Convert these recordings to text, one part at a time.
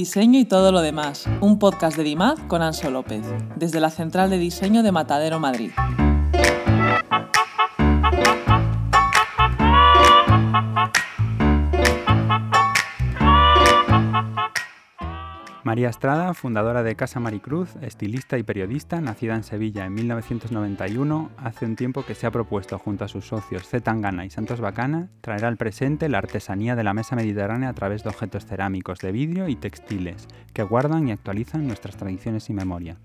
Diseño y todo lo demás, un podcast de DIMAD con Anso López, desde la Central de Diseño de Matadero, Madrid. María Estrada, fundadora de Casa Maricruz, estilista y periodista, nacida en Sevilla en 1991, hace un tiempo que se ha propuesto junto a sus socios Z Tangana y Santos Bacana traer al presente la artesanía de la mesa mediterránea a través de objetos cerámicos de vidrio y textiles que guardan y actualizan nuestras tradiciones y memoria.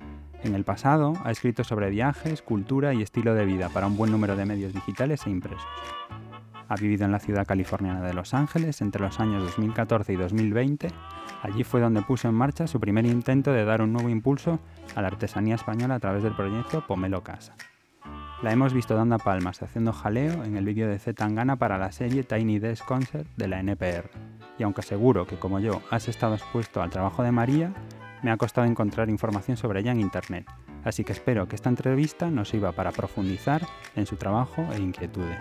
En el pasado ha escrito sobre viajes, cultura y estilo de vida para un buen número de medios digitales e impresos. Ha vivido en la ciudad californiana de Los Ángeles entre los años 2014 y 2020. Allí fue donde puso en marcha su primer intento de dar un nuevo impulso a la artesanía española a través del proyecto Pomelo Casa. La hemos visto dando palmas haciendo jaleo en el vídeo de Z Tangana para la serie Tiny Desk Concert de la NPR. Y aunque seguro que como yo has estado expuesto al trabajo de María, me ha costado encontrar información sobre ella en Internet. Así que espero que esta entrevista nos sirva para profundizar en su trabajo e inquietudes.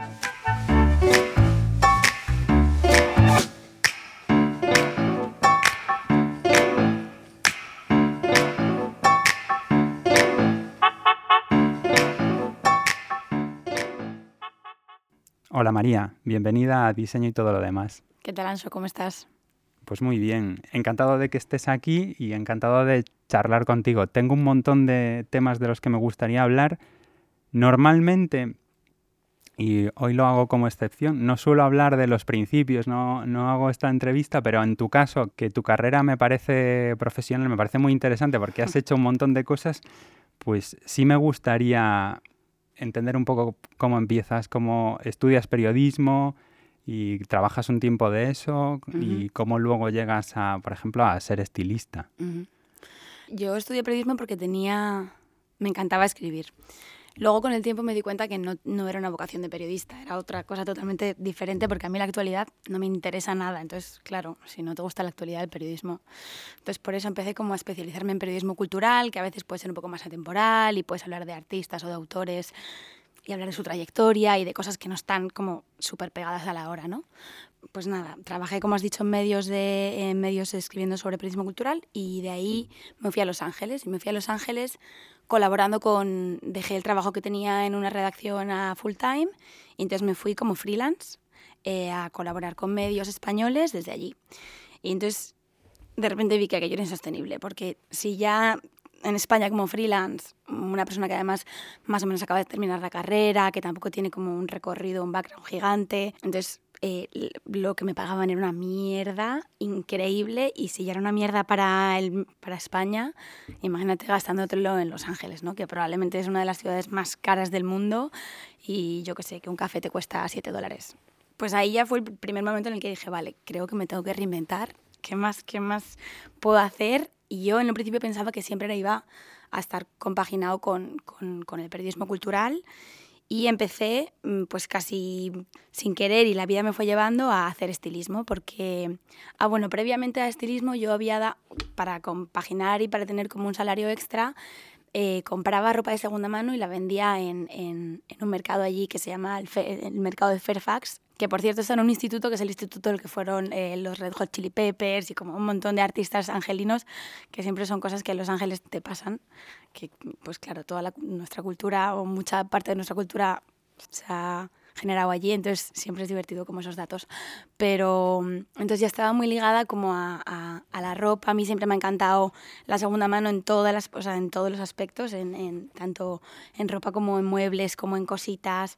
Hola María, bienvenida a Diseño y todo lo demás. ¿Qué tal, Anso? ¿Cómo estás? Pues muy bien, encantado de que estés aquí y encantado de charlar contigo. Tengo un montón de temas de los que me gustaría hablar. Normalmente, y hoy lo hago como excepción, no suelo hablar de los principios, no, no hago esta entrevista, pero en tu caso, que tu carrera me parece profesional, me parece muy interesante porque has hecho un montón de cosas, pues sí me gustaría entender un poco cómo empiezas, cómo estudias periodismo y trabajas un tiempo de eso y cómo luego llegas a, por ejemplo, a ser estilista. Yo estudié periodismo porque tenía, me encantaba escribir. Luego con el tiempo me di cuenta que no, no, era una vocación de periodista, era otra cosa totalmente diferente porque a mí la actualidad no me interesa nada. Entonces, claro, si no te gusta la actualidad del periodismo. Entonces por eso empecé como a especializarme en periodismo cultural, que a veces puede ser un poco más atemporal y puedes hablar de artistas o de autores y hablar de su trayectoria y de cosas que no están como súper pegadas a la hora, ¿no? Pues nada, trabajé, como has dicho, en medios, de, en medios escribiendo sobre periodismo cultural y de ahí me fui a Los Ángeles. Y me fui a Los Ángeles colaborando con, dejé el trabajo que tenía en una redacción a full time y entonces me fui como freelance eh, a colaborar con medios españoles desde allí. Y entonces de repente vi que aquello era insostenible, porque si ya en España como freelance, una persona que además más o menos acaba de terminar la carrera, que tampoco tiene como un recorrido, un background gigante, entonces eh, lo que me pagaban era una mierda increíble y si ya era una mierda para, el, para España, imagínate gastándotelo en Los Ángeles, ¿no? que probablemente es una de las ciudades más caras del mundo y yo que sé, que un café te cuesta 7 dólares. Pues ahí ya fue el primer momento en el que dije, vale, creo que me tengo que reinventar, ¿qué más, qué más puedo hacer? Y yo en un principio pensaba que siempre iba a estar compaginado con, con, con el periodismo cultural y empecé mm, pues casi sin querer y la vida me fue llevando a hacer estilismo porque, ah bueno, previamente a estilismo yo había para compaginar y para tener como un salario extra, eh, compraba ropa de segunda mano y la vendía en, en, un mercado allí que se llama el, el, mercado de Fairfax, que por cierto está en un instituto que es el instituto del que fueron eh, los Red Hot Chili Peppers y como un montón de artistas angelinos, que siempre son cosas que en Los Ángeles te pasan, que pues claro, toda nuestra cultura o mucha parte de nuestra cultura se ha generado allí, entonces siempre es divertido como esos datos. Pero mm, entonces ya estaba muy ligada como a, a, la ropa, a mí siempre me ha encantado la segunda mano en, todas las, o sea, en todos los aspectos, en, en, tanto en ropa como en muebles, como en cositas.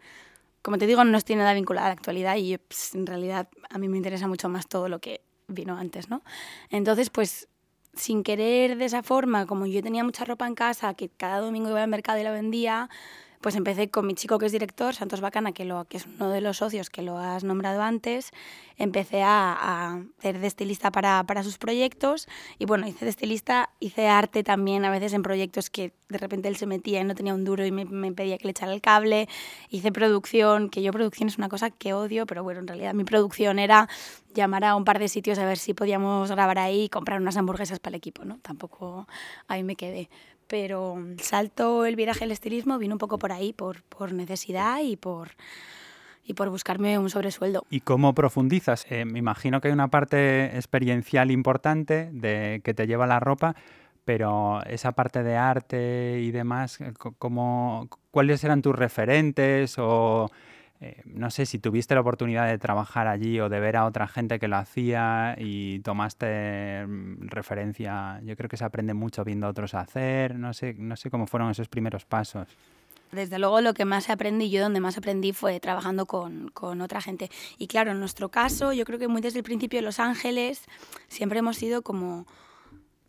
Como te digo, no estoy nada vinculada a la actualidad y pues, en realidad a mí me interesa mucho más todo lo que vino antes, ¿no? Entonces, pues sin querer de esa forma, como yo tenía mucha ropa en casa, que cada domingo iba al mercado y la vendía, pues empecé con mi chico que es director, Santos Bacana, que, es uno de los socios que lo has nombrado antes. Empecé a, a hacer de estilista para, para, sus proyectos y bueno, hice de estilista, hice arte también a veces en proyectos que de repente él se metía y no tenía un duro y me, me pedía que le echara el cable. Hice producción, que yo producción es una cosa que odio, pero bueno, en realidad mi producción era llamar a un par de sitios a ver si podíamos grabar ahí y comprar unas hamburguesas para el equipo, ¿no? Tampoco ahí me quedé pero el salto, el viraje, el estilismo vino un poco por ahí, por, por necesidad y por, y por buscarme un sobresueldo. ¿Y cómo profundizas? Eh, me imagino que hay una parte experiencial importante de que te lleva la ropa, pero esa parte de arte y demás, eh, ¿cómo, ¿cuáles eran tus referentes? O eh, no sé si tuviste la oportunidad de trabajar allí o de ver a otra gente que lo hacía y tomaste mm, referencia. Yo creo que se aprende mucho viendo a otros hacer. No sé, no sé cómo fueron esos primeros pasos. Desde luego lo que más aprendí, yo donde más aprendí fue trabajando con, con, otra gente. Y claro, en nuestro caso, yo creo que muy desde el principio Los Ángeles siempre hemos sido como,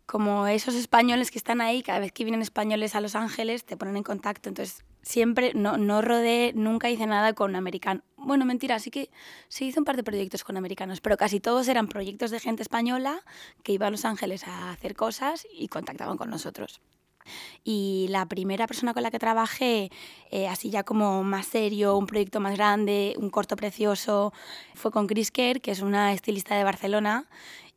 como esos españoles que están ahí, cada vez que vienen españoles a Los Ángeles te ponen en contacto. Entonces, siempre, no, no rodé, nunca hice nada con americanos. Bueno, mentira, sí que sí hice un par de proyectos con americanos, pero casi todos eran proyectos de gente española que iba a Los Ángeles a hacer cosas y contactaban con nosotros. Y la primera persona con la que trabajé, eh, así ya como más serio, un proyecto más grande, un corto precioso, fue con Chris Kerr, que es una estilista de Barcelona.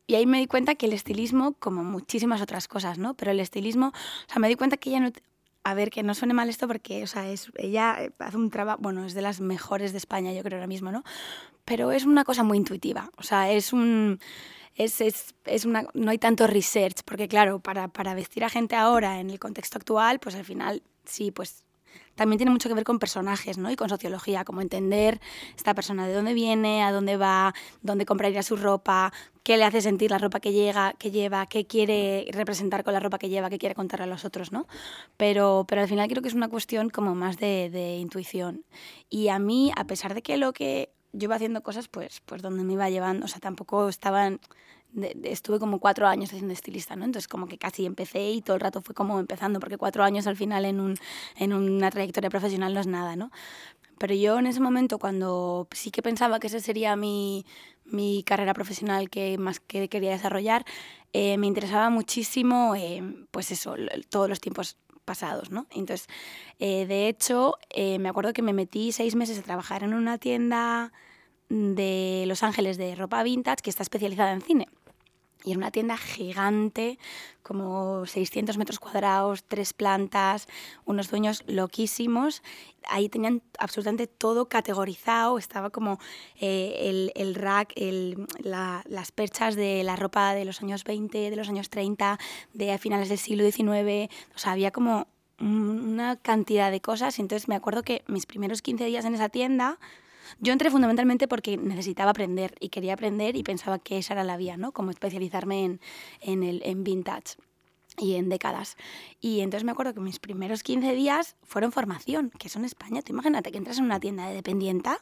Y ahí me di cuenta que el estilismo, como muchísimas otras cosas, ¿no? Pero el estilismo, o sea, me di cuenta que ella no... A ver, que no suene mal esto porque, o sea, es, ella hace un trabajo, bueno, es de las mejores de España, yo creo ahora mismo, ¿no? Pero es una cosa muy intuitiva, o sea, es un es, es, es una, no hay tanto research, porque claro, para, para vestir a gente ahora en el contexto actual, pues al final sí, pues también tiene mucho que ver con personajes ¿no? y con sociología, como entender esta persona de dónde viene, a dónde va, dónde compraría su ropa, qué le hace sentir la ropa que, llega, que lleva, qué quiere representar con la ropa que lleva, qué quiere contarle a los otros. ¿no? Pero, pero al final creo que es una cuestión como más de, de intuición. Y a mí, a pesar de que lo que yo iba haciendo cosas pues, pues donde me iba llevando, o sea, tampoco estaban, estuve como cuatro años haciendo estilista, ¿no? Entonces como que casi empecé y todo el rato fue como empezando, porque cuatro años al final en, un, en una trayectoria profesional no es nada, ¿no? Pero yo en ese momento, cuando sí que pensaba que esa sería mi, mi carrera profesional que más que quería desarrollar, eh, me interesaba muchísimo, eh, pues eso, todos los tiempos pasados, ¿no? Entonces, eh, de hecho, eh, me acuerdo que me metí seis meses a trabajar en una tienda de Los Ángeles de ropa vintage que está especializada en cine. Y era una tienda gigante, como 600 metros cuadrados, tres plantas, unos dueños loquísimos. Ahí tenían absolutamente todo categorizado, estaba como eh, el, rack, las perchas de la ropa de los años 20, de los años 30, de finales del siglo XIX. O sea, había como una cantidad de cosas. Entonces me acuerdo que mis primeros 15 días en esa tienda yo entré fundamentalmente porque necesitaba aprender y quería aprender y pensaba que esa era la vía, ¿no? Como especializarme en, en, el, en vintage y en décadas. Y entonces me acuerdo que mis primeros 15 días fueron formación, que eso en España. Tú imagínate que entras en una tienda de dependienta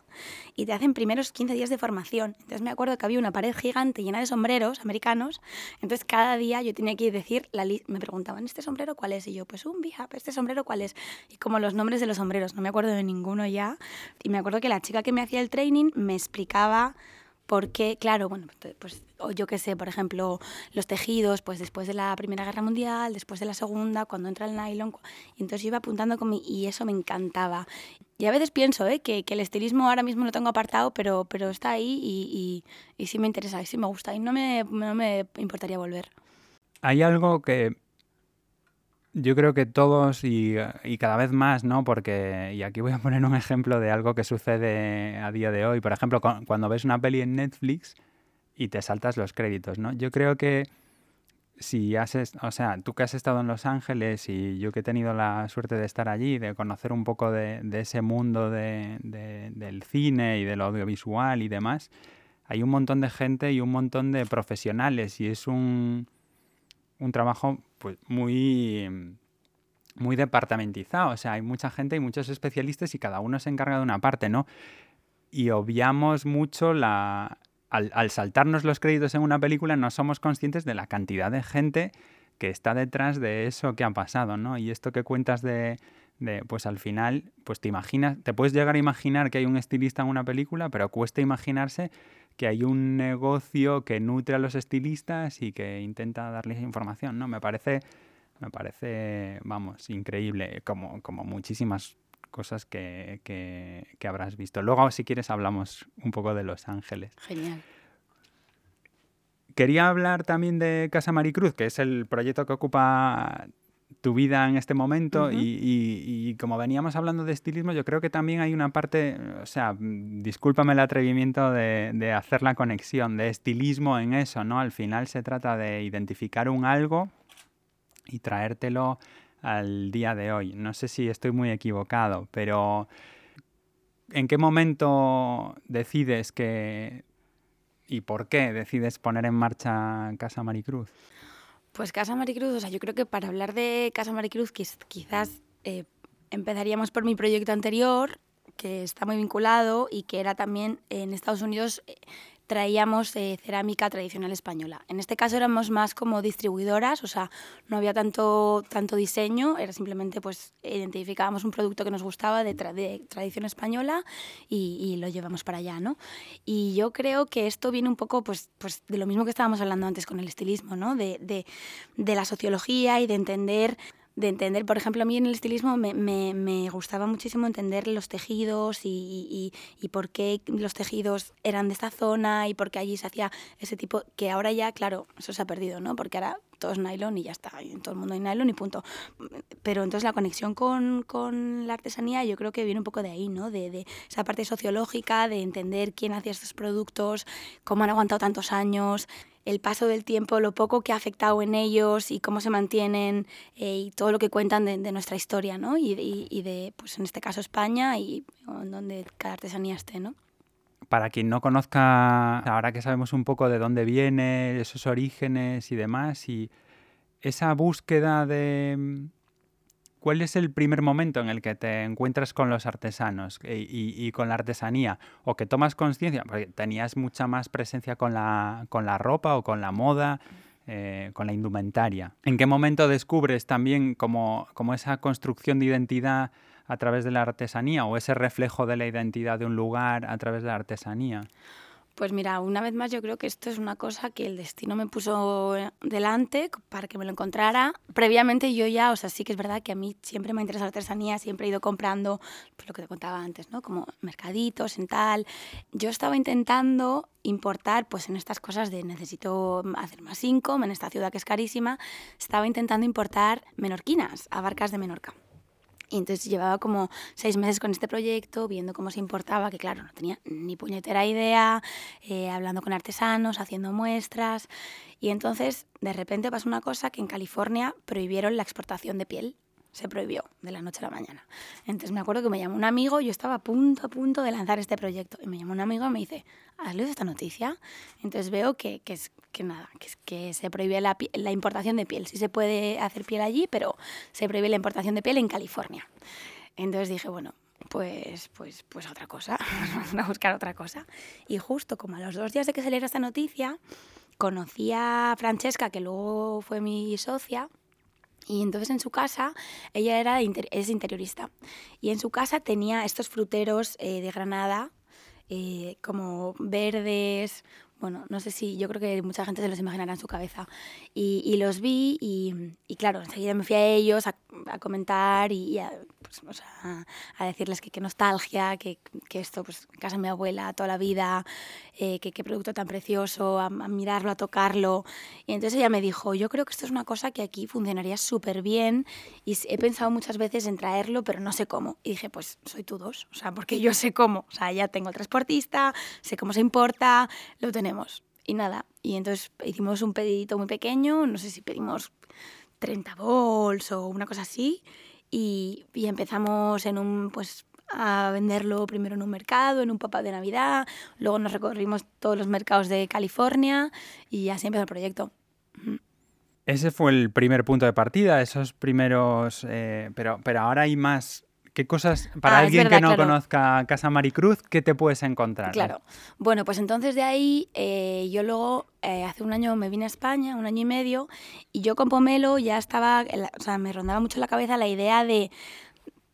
y te hacen primeros 15 días de formación. Entonces me acuerdo que había una pared gigante llena de sombreros americanos. Entonces cada día yo tenía que decir, la me preguntaban, ¿este sombrero cuál es? Y yo, pues un Bihap, ¿este sombrero cuál es? Y como los nombres de los sombreros, no me acuerdo de ninguno ya. Y me acuerdo que la chica que me hacía el training me explicaba porque, claro, bueno, pues yo qué sé, por ejemplo, los tejidos, pues después de la Primera Guerra Mundial, después de la Segunda, cuando entra el nylon, y entonces yo iba apuntando con mi, y eso me encantaba. Y a veces pienso ¿eh? que, que, el estilismo ahora mismo lo tengo apartado, pero, pero está ahí y, y, y sí me interesa, y sí me gusta, y no me, no me importaría volver. Hay algo que yo creo que todos y, cada vez más, ¿no? Porque, y aquí voy a poner un ejemplo de algo que sucede a día de hoy. Por ejemplo, cuando ves una peli en Netflix y te saltas los créditos, ¿no? Yo creo que si haces, o sea, tú que has estado en Los Ángeles y yo que he tenido la suerte de estar allí, de conocer un poco de, ese mundo de, del cine y del audiovisual y demás, hay un montón de gente y un montón de profesionales y es un, un trabajo pues muy muy departamentizado, o sea, hay mucha gente y muchos especialistas y cada uno se encarga de una parte, ¿no? Y obviamos mucho la... Al, saltarnos los créditos en una película no somos conscientes de la cantidad de gente que está detrás de eso que ha pasado, ¿no? Y esto que cuentas de, de, pues al final, pues te imaginas, te puedes llegar a imaginar que hay un estilista en una película, pero cuesta imaginarse que hay un negocio que nutre a los estilistas y que intenta darles información, ¿no? Me parece, me parece, vamos, increíble, como, como muchísimas cosas que, que, habrás visto. Luego, si quieres, hablamos un poco de Los Ángeles. Genial. Quería hablar también de Casa Maricruz, que es el proyecto que ocupa tu vida en este momento y, como veníamos hablando de estilismo, yo creo que también hay una parte, o sea, discúlpame el atrevimiento de, de, hacer la conexión de estilismo en eso, ¿no? Al final se trata de identificar un algo y traértelo al día de hoy. No sé si estoy muy equivocado, pero ¿en qué momento decides que y por qué decides poner en marcha Casa Maricruz? Pues Casa Maricruz, o sea, yo creo que para hablar de Casa Maricruz quizás eh, empezaríamos por mi proyecto anterior, que está muy vinculado y que era también en Estados Unidos eh, traíamos cerámica tradicional española. En este caso éramos más como distribuidoras, o sea, no había tanto, tanto diseño, era simplemente pues identificábamos un producto que nos gustaba de, tradición española y, lo llevamos para allá, ¿no? Y yo creo que esto viene un poco pues, pues de lo mismo que estábamos hablando antes con el estilismo, ¿no? De, de, de la sociología y de entender de entender, por ejemplo, a mí en el estilismo me, me, me gustaba muchísimo entender los tejidos y, y, y, por qué los tejidos eran de esta zona y por qué allí se hacía ese tipo, que ahora ya, claro, eso se ha perdido, ¿no? Porque ahora todo es nylon y ya está, en todo el mundo hay nylon y punto. Pero entonces la conexión con, con la artesanía yo creo que viene un poco de ahí, ¿no? De, de, esa parte sociológica, de entender quién hacía estos productos, cómo han aguantado tantos años, el paso del tiempo, lo poco que ha afectado en ellos y cómo se mantienen eh, y todo lo que cuentan de, nuestra historia, ¿no? Y, y, de, pues en este caso España y donde cada artesanía esté, ¿no? Para quien no conozca, ahora que sabemos un poco de dónde viene, esos orígenes y demás, y esa búsqueda de, ¿Cuál es el primer momento en el que te encuentras con los artesanos y, con la artesanía? O que tomas conciencia, porque tenías mucha más presencia con la, con la ropa o con la moda, eh, con la indumentaria. ¿En qué momento descubres también como, como esa construcción de identidad a través de la artesanía o ese reflejo de la identidad de un lugar a través de la artesanía? Pues mira, una vez más yo creo que esto es una cosa que el destino me puso delante para que me lo encontrara. Previamente yo ya, o sea, sí que es verdad que a mí siempre me ha interesado la artesanía, siempre he ido comprando, pues lo que te contaba antes, ¿no? Como mercaditos, en tal. Yo estaba intentando importar, pues en estas cosas de necesito hacer más income en esta ciudad que es carísima, estaba intentando importar menorquinas a barcas de Menorca. Y entonces llevaba como seis meses con este proyecto, viendo cómo se importaba, que claro, no tenía ni puñetera idea, eh, hablando con artesanos, haciendo muestras. Y entonces, de repente pasó una cosa que en California prohibieron la exportación de piel se prohibió de la noche a la mañana. Entonces me acuerdo que me llamó un amigo, yo estaba a punto, a punto de lanzar este proyecto, y me llamó un amigo y me dice, ¿has leído esta noticia? Entonces veo que, que, es, que nada, que, se prohíbe la, la, importación de piel. Sí se puede hacer piel allí, pero se prohíbe la importación de piel en California. Entonces dije, bueno, pues, pues, pues otra cosa, vamos a buscar otra cosa. Y justo como a los dos días de que saliera esta noticia, conocí a Francesca, que luego fue mi socia, y entonces en su casa, ella era es interiorista, y en su casa tenía estos fruteros eh, de Granada, eh, como verdes, bueno, no sé si, yo creo que mucha gente se los imaginará en su cabeza. Y, los vi y, claro, enseguida me fui a ellos a, comentar y, a, pues, a, decirles que qué nostalgia, que, que, esto, pues, casa de mi abuela toda la vida, eh, que qué producto tan precioso, a, mirarlo, a tocarlo. Y entonces ella me dijo, yo creo que esto es una cosa que aquí funcionaría súper bien y he pensado muchas veces en traerlo, pero no sé cómo. Y dije, pues soy tú dos, o sea, porque yo sé cómo. O sea, ya tengo el transportista, sé cómo se importa, lo tenemos y nada, y entonces hicimos un pedidito muy pequeño, no sé si pedimos 30 bols o una cosa así, y, empezamos en un, pues, a venderlo primero en un mercado, en un pop de Navidad, luego nos recorrimos todos los mercados de California y así empezó el proyecto. Ese fue el primer punto de partida, esos primeros, eh, pero, pero ahora hay más ¿Qué cosas, para ah, alguien que no conozca Casa Maricruz, qué te puedes encontrar? Claro. Bueno, pues entonces de ahí eh, yo luego, eh, hace un año me vine a España, un año y medio, y yo con Pomelo ya estaba, o sea, me rondaba mucho la cabeza la idea de,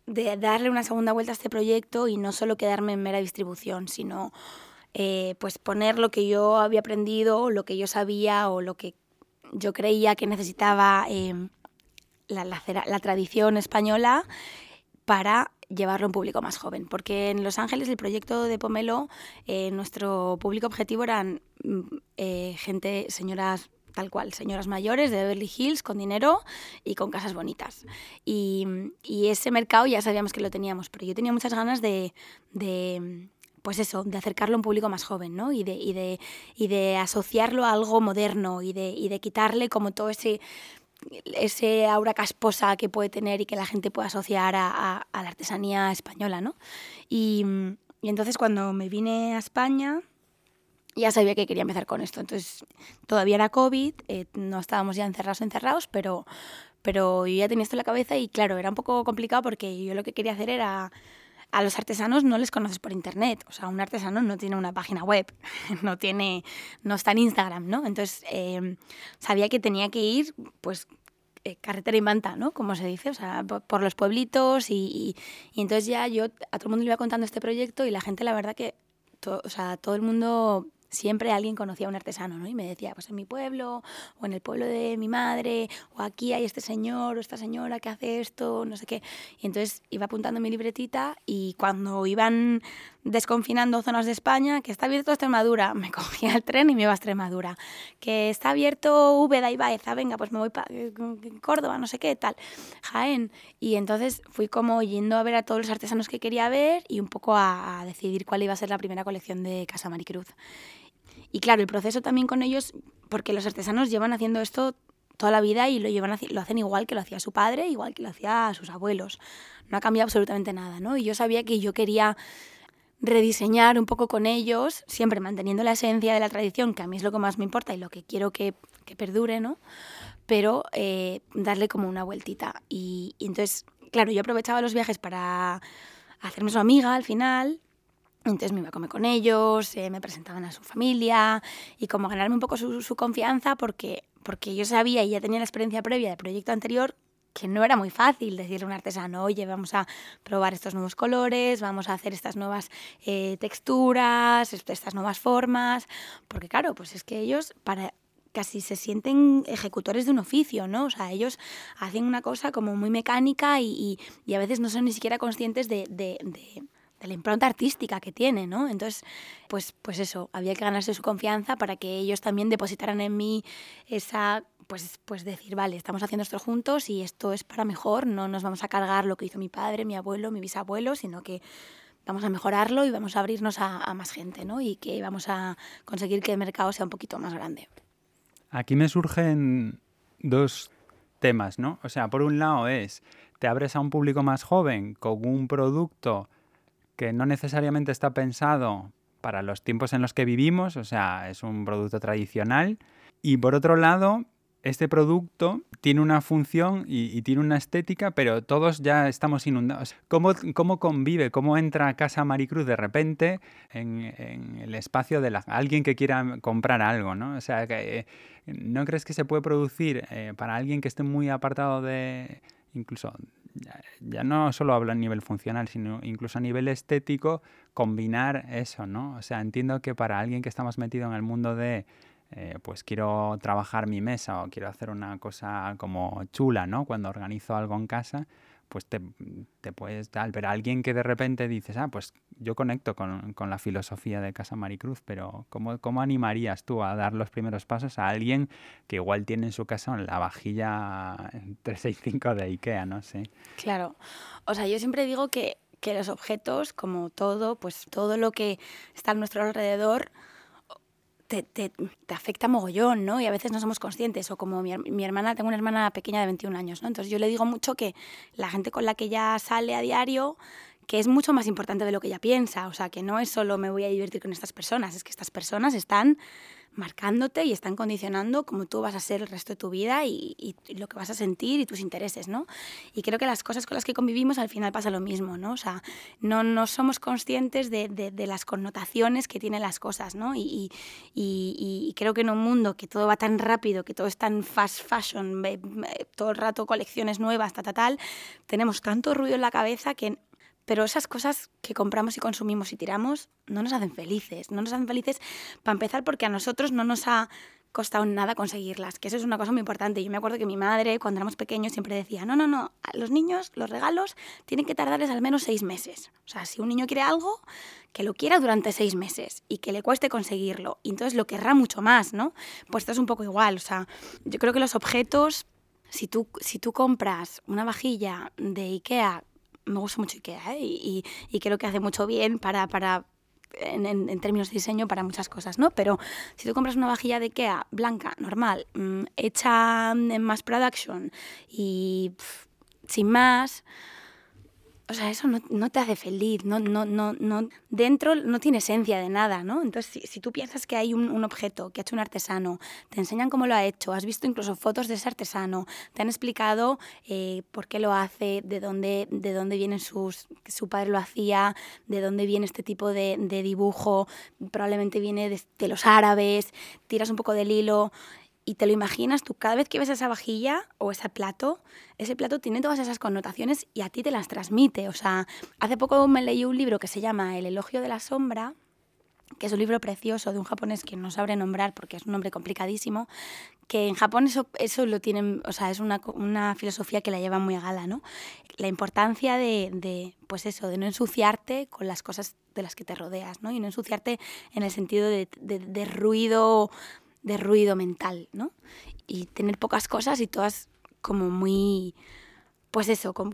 de darle una segunda vuelta a este proyecto y no solo quedarme en mera distribución, sino eh, pues poner lo que yo había aprendido, lo que yo sabía o lo que yo creía que necesitaba la, la, la tradición española para llevarlo a un público más joven. Porque en Los Ángeles el proyecto de Pomelo, eh, nuestro público objetivo eran mm, eh, gente, señoras tal cual, señoras mayores de Beverly Hills con dinero y con casas bonitas. Y, ese mercado ya sabíamos que lo teníamos, pero yo tenía muchas ganas de, pues eso, de acercarlo a un público más joven, ¿no? Y de, y de, y de asociarlo a algo moderno y de, y de quitarle como todo ese ese aura casposa que puede tener y que la gente puede asociar a, la artesanía española, ¿no? Y, y, entonces cuando me vine a España ya sabía que quería empezar con esto. Entonces todavía era COVID, eh, no estábamos ya encerrados encerrados, pero, pero yo ya tenía esto en la cabeza y claro, era un poco complicado porque yo lo que quería hacer era a los artesanos no les conoces por internet. O sea, un artesano no tiene una página web, no, tiene, no está en Instagram, ¿no? Entonces, eh, sabía que tenía que ir, pues, eh, carretera y manta, ¿no? Como se dice, o sea, por, los pueblitos y, y, entonces ya yo a todo el mundo le iba contando este proyecto y la gente, la verdad que, o sea, todo el mundo siempre alguien conocía a un artesano, ¿no? Y me decía, pues en mi pueblo, o en el pueblo de mi madre, o aquí hay este señor o esta señora que hace esto, no sé qué. Y entonces iba apuntando mi libretita y cuando iban desconfinando zonas de España, que está abierto Extremadura, me cogía el tren y me iba a Extremadura. Que está abierto Úbeda y Baeza, venga, pues me voy para eh, Córdoba, no sé qué, tal, Jaén. Y entonces fui como yendo a ver a todos los artesanos que quería ver y un poco a, a decidir cuál iba a ser la primera colección de Casa Maricruz. Y claro, el proceso también con ellos, porque los artesanos llevan haciendo esto toda la vida y lo, llevan, lo hacen igual que lo hacía su padre, igual que lo hacía sus abuelos. No ha cambiado absolutamente nada, ¿no? Y yo sabía que yo quería rediseñar un poco con ellos, siempre manteniendo la esencia de la tradición, que a mí es lo que más me importa y lo que quiero que, que perdure, ¿no? Pero eh, darle como una vueltita. Y, y, entonces, claro, yo aprovechaba los viajes para hacerme su amiga al final, entonces me iba a comer con ellos, eh, me presentaban a su familia y como ganarme un poco su, su, confianza porque, porque yo sabía y ya tenía la experiencia previa del proyecto anterior que no era muy fácil decirle a un artesano, oye, vamos a probar estos nuevos colores, vamos a hacer estas nuevas eh, texturas, estas nuevas formas, porque claro, pues es que ellos para casi se sienten ejecutores de un oficio, ¿no? O sea, ellos hacen una cosa como muy mecánica y, y, y a veces no son ni siquiera conscientes de, de, de de la impronta artística que tiene, ¿no? Entonces, pues, pues eso, había que ganarse su confianza para que ellos también depositaran en mí esa, pues, pues decir, vale, estamos haciendo esto juntos y esto es para mejor, no nos vamos a cargar lo que hizo mi padre, mi abuelo, mi bisabuelo, sino que vamos a mejorarlo y vamos a abrirnos a, a más gente, ¿no? Y que vamos a conseguir que el mercado sea un poquito más grande. Aquí me surgen dos temas, ¿no? O sea, por un lado es, te abres a un público más joven con un producto que no necesariamente está pensado para los tiempos en los que vivimos, o sea, es un producto tradicional. Y por otro lado, este producto tiene una función y, tiene una estética, pero todos ya estamos inundados. ¿Cómo, cómo convive, cómo entra a casa Maricruz de repente en, en el espacio de la, alguien que quiera comprar algo? ¿no? O sea, que, ¿no crees que se puede producir eh, para alguien que esté muy apartado de incluso ya no solo hablo a nivel funcional, sino incluso a nivel estético, combinar eso, ¿no? O sea, entiendo que para alguien que está más metido en el mundo de, eh, pues quiero trabajar mi mesa o quiero hacer una cosa como chula, ¿no? Cuando organizo algo en casa, pues te, puedes tal, pero alguien que de repente dices, ah, pues yo conecto con, con, la filosofía de Casa Maricruz, pero ¿cómo, ¿cómo animarías tú a dar los primeros pasos a alguien que igual tiene en su casa la vajilla 365 de Ikea, no sé? Claro, o sea, yo siempre digo que, que los objetos, como todo, pues todo lo que está a nuestro alrededor, te, afecta mogollón, ¿no? Y a veces no somos conscientes. O como mi, mi, hermana, tengo una hermana pequeña de 21 años, ¿no? Entonces yo le digo mucho que la gente con la que ella sale a diario, que es mucho más importante de lo que ella piensa. O sea, que no es solo me voy a divertir con estas personas, es que estas personas están marcándote y están condicionando cómo tú vas a ser el resto de tu vida y, lo que vas a sentir y tus intereses, ¿no? Y creo que las cosas con las que convivimos al final pasa lo mismo, ¿no? O sea, no, no somos conscientes de, de, de las connotaciones que tienen las cosas, ¿no? Y, y, creo que en un mundo que todo va tan rápido, que todo es tan fast fashion, todo el rato colecciones nuevas, ta, ta, tal, tenemos tanto ruido en la cabeza que pero esas cosas que compramos y consumimos y tiramos no nos hacen felices. No nos hacen felices, para empezar, porque a nosotros no nos ha costado nada conseguirlas, que eso es una cosa muy importante. Yo me acuerdo que mi madre, cuando éramos pequeños, siempre decía, no, no, no, a los niños los regalos tienen que tardarles al menos seis meses. O sea, si un niño quiere algo, que lo quiera durante seis meses y que le cueste conseguirlo. Y entonces lo querrá mucho más, ¿no? Pues esto es un poco igual. O sea, yo creo que los objetos, si tú, si tú compras una vajilla de Ikea, me gusta mucho Ikea, ¿eh? y, creo que hace mucho bien para, para en, términos de diseño para muchas cosas, ¿no? Pero si tú compras una vajilla de Ikea blanca, normal, mm, hecha en mass production y sin más, o sea, eso no, no, te hace feliz, no, no, no, no, dentro no tiene esencia de nada, ¿no? Entonces, si, si tú piensas que hay un, un, objeto que ha hecho un artesano, te enseñan cómo lo ha hecho, has visto incluso fotos de ese artesano, te han explicado eh, por qué lo hace, de dónde, de dónde vienen sus, su padre lo hacía, de dónde viene este tipo de, de dibujo, probablemente viene de, de los árabes, tiras un poco del hilo, y te lo imaginas tú, cada vez que ves esa vajilla o ese plato, ese plato tiene todas esas connotaciones y a ti te las transmite. O sea, hace poco me leí un libro que se llama El elogio de la sombra, que es un libro precioso de un japonés que no sabré nombrar porque es un nombre complicadísimo, que en Japón eso, eso lo tienen, o sea, es una, una filosofía que la llevan muy a gala, ¿no? La importancia de, de, pues eso, de no ensuciarte con las cosas de las que te rodeas, ¿no? Y no ensuciarte en el sentido de, de, de ruido de ruido mental, ¿no? Y tener pocas cosas y todas como muy, pues eso, con,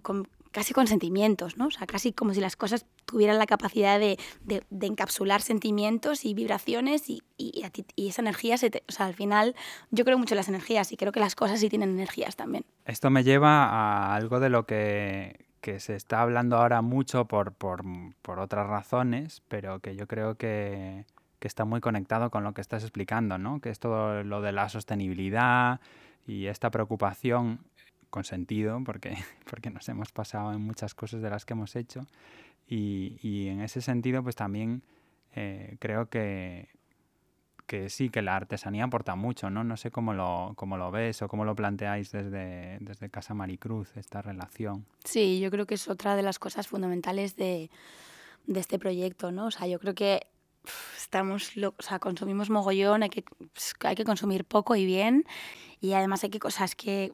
casi con sentimientos, ¿no? O sea, casi como si las cosas tuvieran la capacidad de, de, encapsular sentimientos y vibraciones y, y, esa energía, se o sea, al final yo creo mucho en las energías y creo que las cosas sí tienen energías también. Esto me lleva a algo de lo que, que se está hablando ahora mucho por, por, por otras razones, pero que yo creo que que está muy conectado con lo que estás explicando, ¿no? Que es todo lo de la sostenibilidad y esta preocupación con sentido, porque, porque nos hemos pasado en muchas cosas de las que hemos hecho. Y, y en ese sentido, pues también eh, creo que, que sí, que la artesanía aporta mucho, ¿no? No sé cómo lo, cómo lo ves o cómo lo planteáis desde, desde Casa Maricruz, esta relación. Sí, yo creo que es otra de las cosas fundamentales de, de este proyecto, ¿no? O sea, yo creo que estamos, o sea, consumimos mogollón, hay que, pues, hay que consumir poco y bien, y además hay que cosas que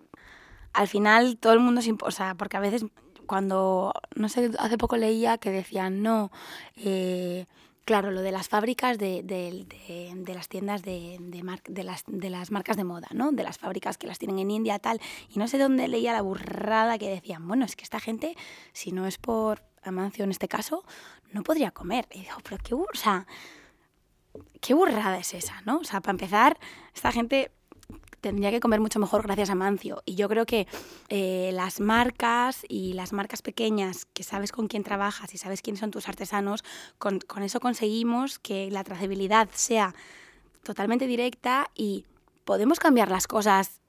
al final todo el mundo, o sea, porque a veces cuando, no sé, hace poco leía que decían, no, eh, claro, lo de las fábricas de, de, de, las tiendas de, de, las, de las marcas de moda, ¿no? De las fábricas que las tienen en India, tal. Y no sé dónde leía la burrada que decían, bueno, es que esta gente, si no es por Amancio en este caso, no podría comer. Y digo, pero qué, sea, qué burrada es esa, ¿no? O sea, para empezar, esta gente tendría que comer mucho mejor gracias a Mancio. Y yo creo que eh, las marcas y las marcas pequeñas, que sabes con quién trabajas y sabes quiénes son tus artesanos, con, con eso conseguimos que la trazabilidad sea totalmente directa y podemos cambiar las cosas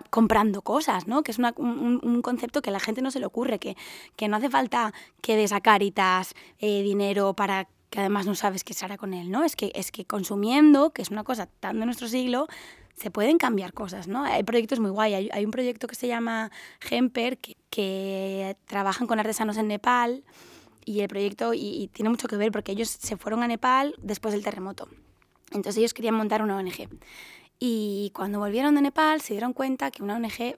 comprando cosas, ¿no? Que es un, concepto que a la gente no se le ocurre, que, que no hace falta que des a Caritas eh, dinero para que además no sabes qué se hará con él, ¿no? Es que, es que consumiendo, que es una cosa tan de nuestro siglo, se pueden cambiar cosas, ¿no? Hay proyectos muy guay. Hay, un proyecto que se llama Gemper, que, que, trabajan con artesanos en Nepal, y el proyecto, y tiene mucho que ver porque ellos se fueron a Nepal después del terremoto. Entonces ellos querían montar una ONG. Y cuando volvieron de Nepal se dieron cuenta que una ONG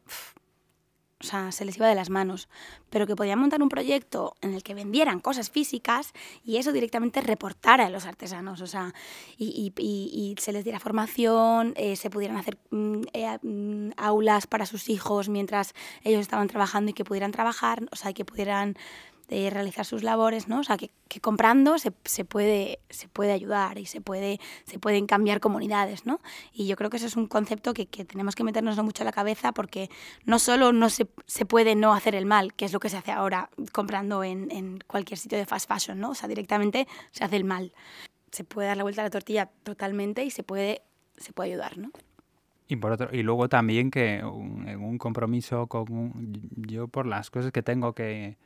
o sea, se les iba de las manos, pero que podían montar un proyecto en el que vendieran cosas físicas y eso directamente reportara a los artesanos, o sea, y, y, y se les diera formación, eh, se pudieran hacer mm, eh, mm, aulas para sus hijos mientras ellos estaban trabajando y que pudieran trabajar, o sea, que pudieran de realizar sus labores, ¿no? O sea, que, que comprando se, se, puede, se puede ayudar y se, puede, se pueden cambiar comunidades, ¿no? Y yo creo que eso es un concepto que, que tenemos que meternos mucho a la cabeza porque no solo no se, se, puede no hacer el mal, que es lo que se hace ahora comprando en, en cualquier sitio de fast fashion, ¿no? O sea, directamente se hace el mal. Se puede dar la vuelta a la tortilla totalmente y se puede, se puede ayudar, ¿no? Y, por otro, y luego también que un, en un compromiso con un, yo por las cosas que tengo que,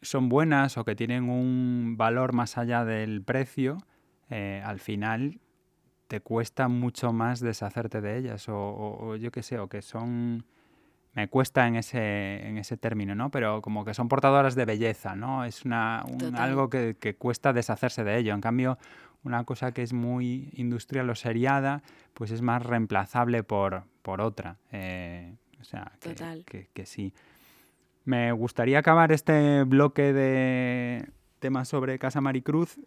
son buenas o que tienen un valor más allá del precio, eh, al final te cuesta mucho más deshacerte de ellas o, o, o yo qué sé, o que son me cuesta en ese, en ese término, ¿no? Pero como que son portadoras de belleza, ¿no? Es una, un, algo que, que, cuesta deshacerse de ello. En cambio, una cosa que es muy industrial o seriada, pues es más reemplazable por, por otra. Eh, o sea, que, que, sí. Me gustaría acabar este bloque de temas sobre Casa Maricruz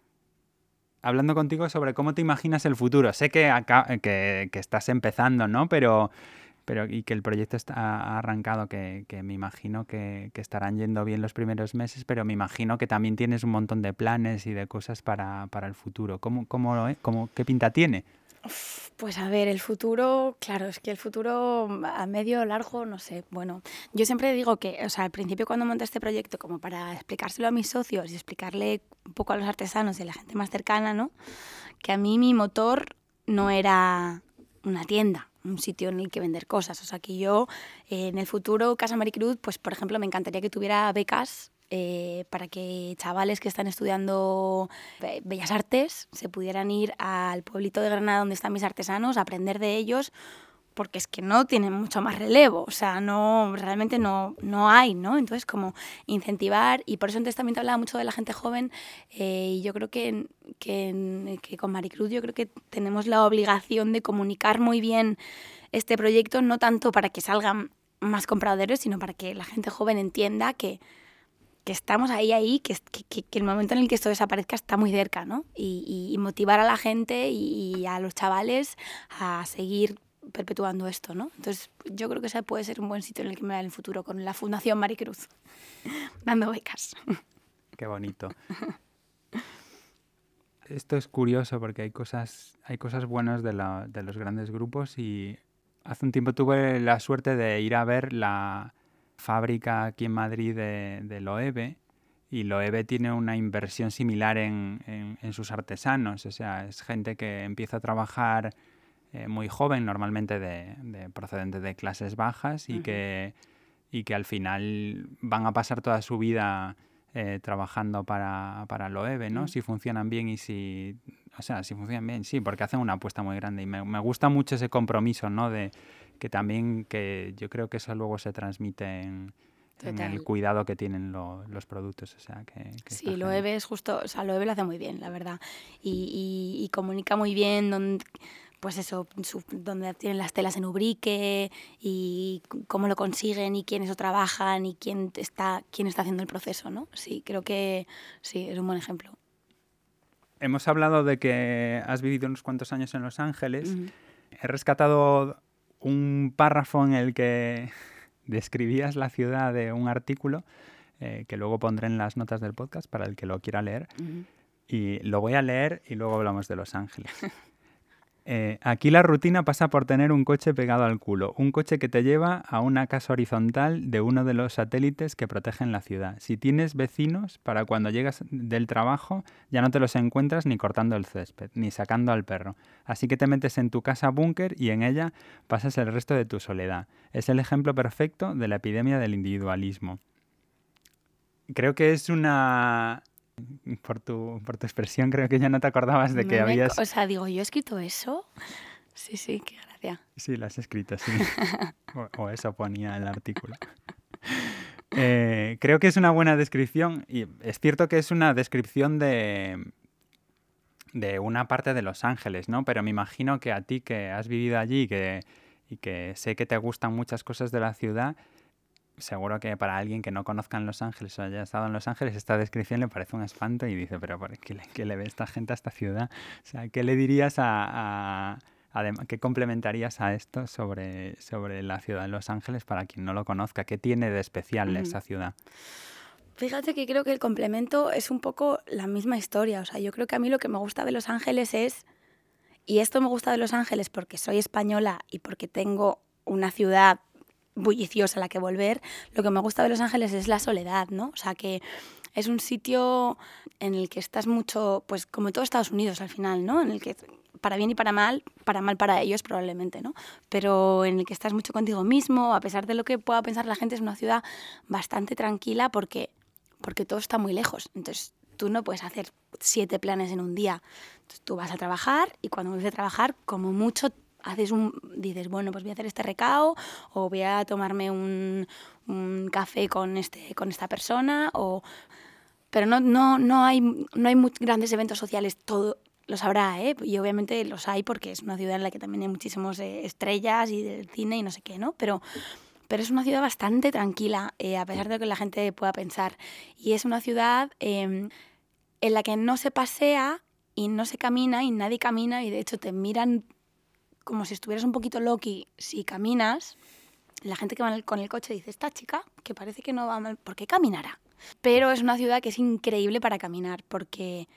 hablando contigo sobre cómo te imaginas el futuro. Sé que, que, que estás empezando, ¿no? Pero pero y que el proyecto está, ha arrancado, que, me imagino que, estarán yendo bien los primeros meses, pero me imagino que también tienes un montón de planes y de cosas para, el futuro. ¿Cómo, cómo, cómo, ¿Qué pinta tiene? Pues a ver, el futuro, claro, es que el futuro a medio largo, no sé. Bueno, yo siempre digo que, o sea, al principio cuando monté este proyecto, como para explicárselo a mis socios y explicarle un poco a los artesanos y a la gente más cercana, ¿no? Que a mí mi motor no era una tienda, un sitio en el que vender cosas. O sea, que yo eh, en el futuro, Casa Maricruz, pues por ejemplo, me encantaría que tuviera becas eh, para que chavales que están estudiando Bellas Artes se pudieran ir al pueblito de Granada donde están mis artesanos, aprender de ellos, porque es que no tienen mucho más relevo, o sea, no, realmente no, no hay, ¿no? Entonces, como incentivar, y por eso antes también te hablaba mucho de la gente joven, eh, y yo creo que, que, que, con Maricruz yo creo que tenemos la obligación de comunicar muy bien este proyecto, no tanto para que salgan más compradores, sino para que la gente joven entienda que, que estamos ahí, ahí, que, que, el momento en el que esto desaparezca está muy cerca, ¿no? Y, motivar a la gente y a los chavales a seguir perpetuando esto, ¿no? Entonces, yo creo que ese puede ser un buen sitio en el que me en el futuro, con la Fundación Maricruz, dando becas. Qué bonito. Esto es curioso porque hay cosas, hay cosas buenas de los grandes grupos y hace un tiempo tuve la suerte de ir a ver la fábrica aquí en Madrid de, de Loewe y Loewe tiene una inversión similar en, en, en, sus artesanos, o sea, es gente que empieza a trabajar eh, muy joven, normalmente de, de, procedente de clases bajas y, que, y que al final van a pasar toda su vida eh, trabajando para, para Loewe, ¿no? Si funcionan bien y si... O sea, si funcionan bien, sí, porque hacen una apuesta muy grande y me, me gusta mucho ese compromiso, ¿no? De que también, que yo creo que eso luego se transmite en, en el cuidado que tienen los productos. O sea, que, sí, Loewe es justo, o sea, Loewe lo hace muy bien, la verdad. Y, y, y comunica muy bien donde, pues eso, donde tienen las telas en Ubrique y cómo lo consiguen y quiénes lo trabajan y quién está, quién está haciendo el proceso, ¿no? Sí, creo que sí, es un buen ejemplo. Hemos hablado de que has vivido unos cuantos años en Los Ángeles. He rescatado un párrafo en el que describías la ciudad de un artículo eh, que luego pondré en las notas del podcast para el que lo quiera leer. Y lo voy a leer y luego hablamos de Los Ángeles. Eh, aquí la rutina pasa por tener un coche pegado al culo, un coche que te lleva a una casa horizontal de uno de los satélites que protegen la ciudad. Si tienes vecinos, para cuando llegas del trabajo ya no te los encuentras ni cortando el césped, ni sacando al perro. Así que te metes en tu casa búnker y en ella pasas el resto de tu soledad. Es el ejemplo perfecto de la epidemia del individualismo. Creo que es una por tu, por tu expresión creo que ya no te acordabas de que habías... O sea, digo, ¿yo he escrito eso? Sí, sí, qué gracia. Sí, lo has escrito, sí. o, eso ponía el artículo. Eh, creo que es una buena descripción y es cierto que es una descripción de, de una parte de Los Ángeles, ¿no? Pero me imagino que a ti que has vivido allí que, y que sé que te gustan muchas cosas de la ciudad, seguro que para alguien que no conozca en Los Ángeles o haya estado en Los Ángeles, esta descripción le parece un espanto y dice, pero ¿qué le, qué le ve esta gente a esta ciudad? O sea, ¿qué le dirías a, qué complementarías a esto sobre, sobre la ciudad de Los Ángeles para quien no lo conozca? ¿Qué tiene de especial esa ciudad? Fíjate que creo que el complemento es un poco la misma historia. O sea, yo creo que a mí lo que me gusta de Los Ángeles es, y esto me gusta de Los Ángeles porque soy española y porque tengo una ciudad bulliciosa a la que volver. Lo que me gusta de Los Ángeles es la soledad, ¿no? O sea, que es un sitio en el que estás mucho, pues como todo Estados Unidos al final, ¿no? En el que para bien y para mal, para mal para ellos probablemente, ¿no? Pero en el que estás mucho contigo mismo, a pesar de lo que pueda pensar la gente, es una ciudad bastante tranquila porque, porque todo está muy lejos. Entonces tú no puedes hacer siete planes en un día. Tú vas a trabajar y cuando vuelves a trabajar, como mucho haces un, dices, bueno, pues voy a hacer este recao o voy a tomarme un, un café con, este, con esta persona o... Pero no, no, no hay, no hay muy grandes eventos sociales todo, los habrá, ¿eh? Y obviamente los hay porque es una ciudad en la que también hay muchísimas eh, estrellas y del cine y no sé qué, ¿no? Pero, pero es una ciudad bastante tranquila, eh, a pesar de lo que la gente pueda pensar. Y es una ciudad em, en la que no se pasea y no se camina y nadie camina y de hecho te miran como si estuvieras un poquito loqui si caminas. La gente que va con el coche dice, esta chica, que parece que no va mal, ¿por qué caminará? Pero es una ciudad que es increíble para caminar porque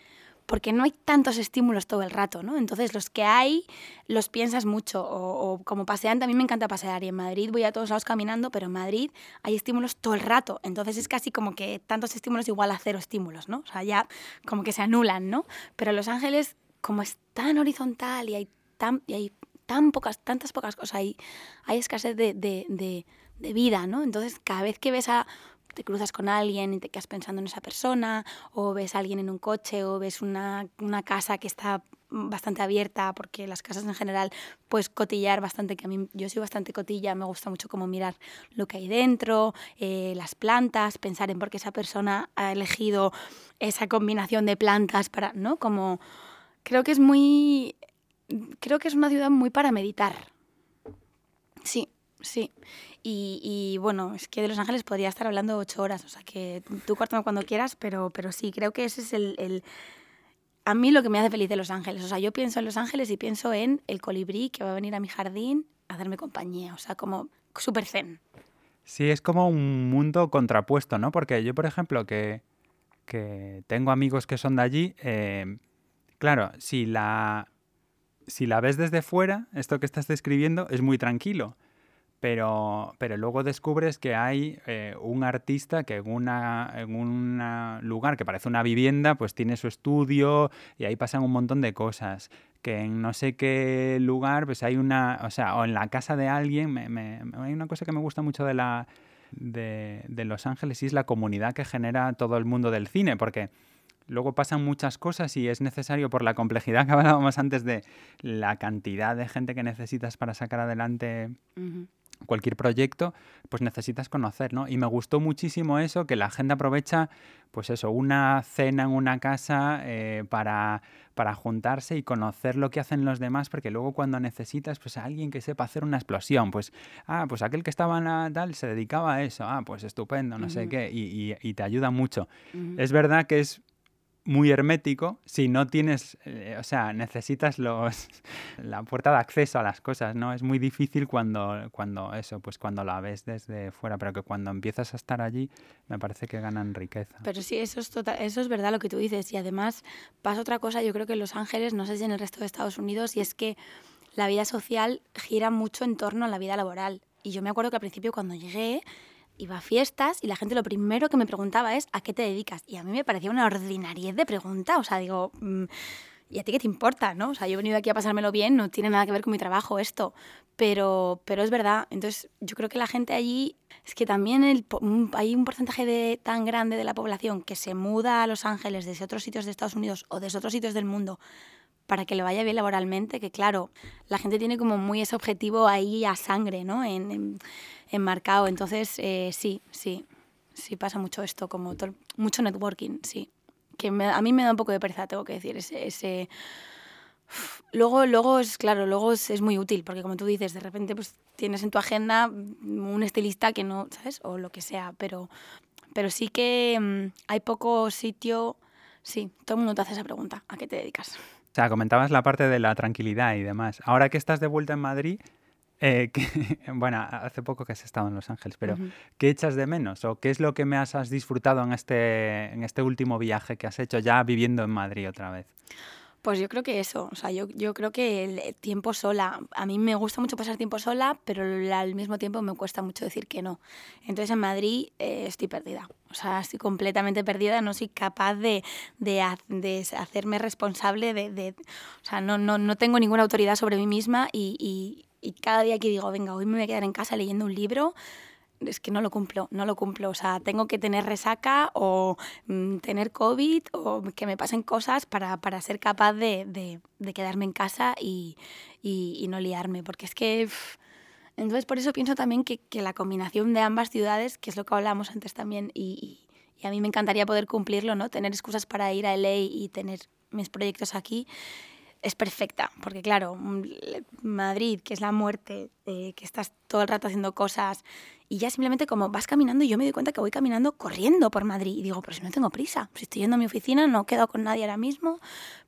porque no hay tantos estímulos todo el rato, ¿no? Entonces los que hay los piensas mucho o, como paseante, a mí me encanta pasear y en Madrid voy a todos lados caminando, pero en Madrid hay estímulos todo el rato, entonces es casi como que tantos estímulos igual a cero estímulos, ¿no? O sea, ya como que se anulan, ¿no? Pero Los Ángeles, como es tan horizontal y hay tan, y hay tan pocas, tantas pocas cosas, hay, hay escasez de, de, vida, ¿no? Entonces cada vez que ves a te cruzas con alguien y te quedas pensando en esa persona, o ves a alguien en un coche, o ves una, una casa que está bastante abierta, porque las casas en general puedes cotillar bastante, que a mí yo soy bastante cotilla, me gusta mucho como mirar lo que hay dentro, eh, las plantas, pensar en por qué esa persona ha elegido esa combinación de plantas para, ¿no? Como creo que es muy, creo que es una ciudad muy para meditar. Sí, sí. Y, bueno, es que de Los Ángeles podría estar hablando ocho horas, o sea que tú córtame cuando quieras, pero, pero sí, creo que ese es el, el, A mí lo que me hace feliz de Los Ángeles, o sea, yo pienso en Los Ángeles y pienso en el colibrí que va a venir a mi jardín a hacerme compañía, o sea, como súper zen. Sí, es como un mundo contrapuesto, ¿no? Porque yo, por ejemplo, que, que tengo amigos que son de allí, eh, claro, si la, si la ves desde fuera, esto que estás describiendo es muy tranquilo pero, pero luego descubres que hay eh, un artista que en, una, en un lugar que parece una vivienda, pues tiene su estudio y ahí pasan un montón de cosas. Que en no sé qué lugar, pues hay una, o sea, o en la casa de alguien, hay una cosa que me gusta mucho de la... De, de Los Ángeles y es la comunidad que genera todo el mundo del cine, porque luego pasan muchas cosas y es necesario, por la complejidad que hablábamos antes de la cantidad de gente que necesitas para sacar adelante cualquier proyecto, pues necesitas conocer, ¿no? Y me gustó muchísimo eso, que la gente aprovecha, pues eso, una cena en una casa eh, para, para juntarse y conocer lo que hacen los demás, porque luego cuando necesitas, pues a alguien que sepa hacer una explosión, pues, ah, pues aquel que estaba en la tal se dedicaba a eso, ah, pues estupendo, no sé qué, y, y, te ayuda mucho. Es verdad que es muy hermético si no tienes, eh, o sea, necesitas los, la puerta de acceso a las cosas, ¿no? Es muy difícil cuando, cuando eso, pues cuando la ves desde fuera, pero que cuando empiezas a estar allí me parece que ganan riqueza. Pero sí, eso es, total, eso es verdad lo que tú dices y además pasa otra cosa, yo creo que en Los Ángeles, no sé si en el resto de Estados Unidos, y es que la vida social gira mucho en torno a la vida laboral. Y yo me acuerdo que al principio cuando llegué iba a fiestas y la gente lo primero que me preguntaba es ¿a qué te dedicas? Y a mí me parecía una ordinariedad de pregunta, o sea, digo, mm, ¿y a ti qué te importa? ¿no? O sea, yo he venido aquí a pasármelo bien, no tiene nada que ver con mi trabajo esto, pero, pero es verdad. Entonces, yo creo que la gente allí, es que también el, hay un porcentaje de, tan grande de la población que se muda a Los Ángeles desde otros sitios de Estados Unidos o desde otros sitios del mundo para que le vaya bien laboralmente, que claro, la gente tiene como muy ese objetivo ahí a sangre, ¿no? en, enmarcado. Entonces, eh, sí, sí, sí pasa mucho esto, como mucho networking, sí. Que a mí me da un poco de pereza, tengo que decir, ese... ese Luego, luego es claro, luego es, muy útil, porque como tú dices, de repente pues tienes en tu agenda un estilista que no, ¿sabes? O lo que sea, pero, pero sí que mm, hay poco sitio, sí, todo el mundo te hace esa pregunta, ¿a qué te dedicas? O sea, comentabas la parte de la tranquilidad y demás. Ahora que estás de vuelta en Madrid, eh, bueno, hace poco que has estado en Los Ángeles, pero ¿qué echas de menos? ¿O qué es lo que me has, disfrutado en este, en este último viaje que has hecho ya viviendo en Madrid otra vez? Pues yo creo que eso, o sea, yo, yo creo que el tiempo sola, a mí me gusta mucho pasar tiempo sola, pero al mismo tiempo me cuesta mucho decir que no. Entonces en Madrid eh, estoy perdida, o sea, estoy completamente perdida, no soy capaz de, de, de hacerme responsable de, o sea, no, no, no tengo ninguna autoridad sobre mí misma y, y cada día que digo, venga, hoy me voy a quedar en casa leyendo un libro, es que no lo cumplo, no lo cumplo. O sea, tengo que tener resaca o mm, tener COVID o que me pasen cosas para, para ser capaz de, de, quedarme en casa y, y, no liarme. Porque es que... entonces, por eso pienso también que, que, la combinación de ambas ciudades, que es lo que hablábamos antes también, y, y, a mí me encantaría poder cumplirlo, ¿no? Tener excusas para ir a LA y tener mis proyectos aquí, es perfecta, porque claro, Madrid, que es la muerte, eh, que estás todo el rato haciendo cosas y ya simplemente como vas caminando y yo me doy cuenta que voy caminando corriendo por Madrid y digo, pero si no tengo prisa, si estoy yendo a mi oficina, no he quedado con nadie ahora mismo,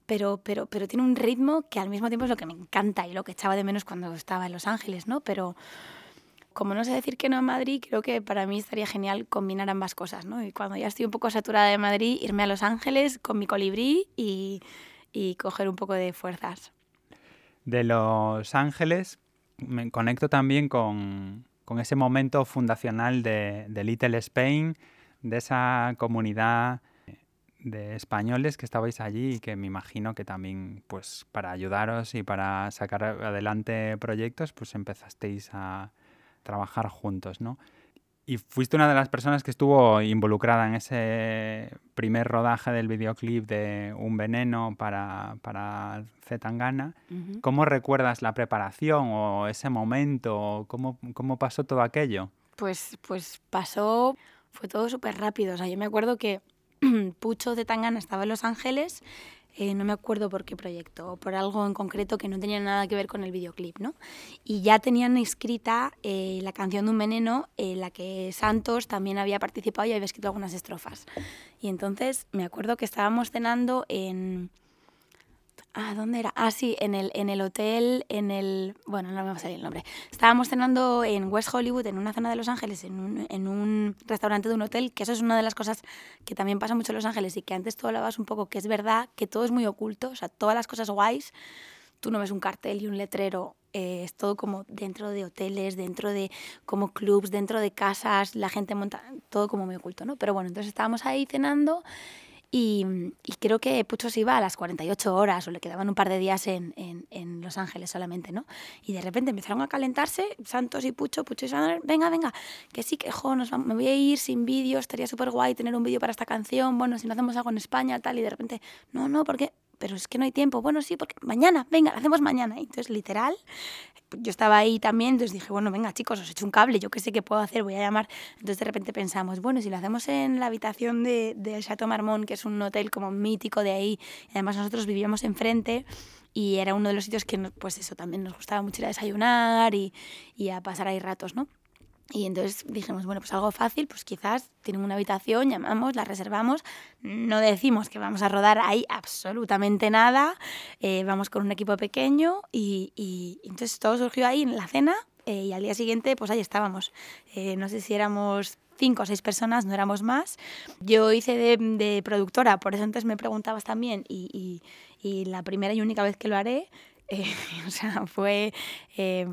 pero, pero, pero tiene un ritmo que al mismo tiempo es lo que me encanta y lo que echaba de menos cuando estaba en Los Ángeles, ¿no? Pero como no sé decir que no a Madrid, creo que para mí estaría genial combinar ambas cosas, ¿no? Y cuando ya estoy un poco saturada de Madrid, irme a Los Ángeles con mi colibrí y y coger un poco de fuerzas. De Los Ángeles me conecto también con, ese momento fundacional de, Little Spain, de esa comunidad de españoles que estabais allí y que me imagino que también pues para ayudaros y para sacar adelante proyectos pues empezasteis a trabajar juntos, ¿no? Y fuiste una de las personas que estuvo involucrada en ese primer rodaje del videoclip de Un veneno para, para Zetangana. ¿Cómo recuerdas la preparación o ese momento? ¿Cómo, cómo pasó todo aquello? Pues, pues pasó, fue todo súper rápido. O sea, yo me acuerdo que Pucho Zetangana estaba en Los Ángeles eh, no me acuerdo por qué proyecto, o por algo en concreto que no tenía nada que ver con el videoclip, ¿no? Y ya tenían escrita eh, la canción de un veneno, en la que Santos también había participado y había escrito algunas estrofas. Y entonces me acuerdo que estábamos cenando en, Ah, ¿dónde era? Ah, sí, en el, en el hotel, en el... Bueno, no me va a salir el nombre. Estábamos cenando en West Hollywood, en una zona de Los Ángeles, en un, en un restaurante de un hotel, que eso es una de las cosas que también pasa mucho en Los Ángeles y que antes tú hablabas un poco, que es verdad que todo es muy oculto, o sea, todas las cosas guays, tú no ves un cartel y un letrero, eh, es todo como dentro de hoteles, dentro de como clubs, dentro de casas, la gente monta, todo como muy oculto, ¿no? Pero bueno, entonces estábamos ahí cenando y, creo que Pucho se iba a las 48 horas o le quedaban un par de días en, en, Los Ángeles solamente, ¿no? Y de repente empezaron a calentarse, Santos y Pucho, Pucho y Santos, venga, venga, que sí, que jo, nos me voy a ir sin vídeo, estaría súper guay tener un vídeo para esta canción, bueno, si no hacemos algo en España, tal, y de repente, no, no, porque pero es que no hay tiempo. Bueno, sí, porque mañana, venga, lo hacemos mañana. Y entonces, literal, yo estaba ahí también, entonces dije, bueno, venga, chicos, os echo un cable, yo qué sé qué puedo hacer, voy a llamar. Entonces, de repente pensamos, bueno, si lo hacemos en la habitación de, de Chateau Marmont, que es un hotel como mítico de ahí, y además nosotros vivíamos enfrente, y era uno de los sitios que, pues eso, también nos gustaba mucho ir a desayunar y, y a pasar ahí ratos, ¿no? Y entonces dijimos, bueno, pues algo fácil, pues quizás tienen una habitación, llamamos, la reservamos, no decimos que vamos a rodar ahí absolutamente nada, eh, vamos con un equipo pequeño y, y, entonces todo surgió ahí en la cena eh, y al día siguiente pues ahí estábamos. Eh, no sé si éramos cinco o seis personas, no éramos más. Yo hice de, de productora, por eso antes me preguntabas también y, y, la primera y única vez que lo haré, o sea, fue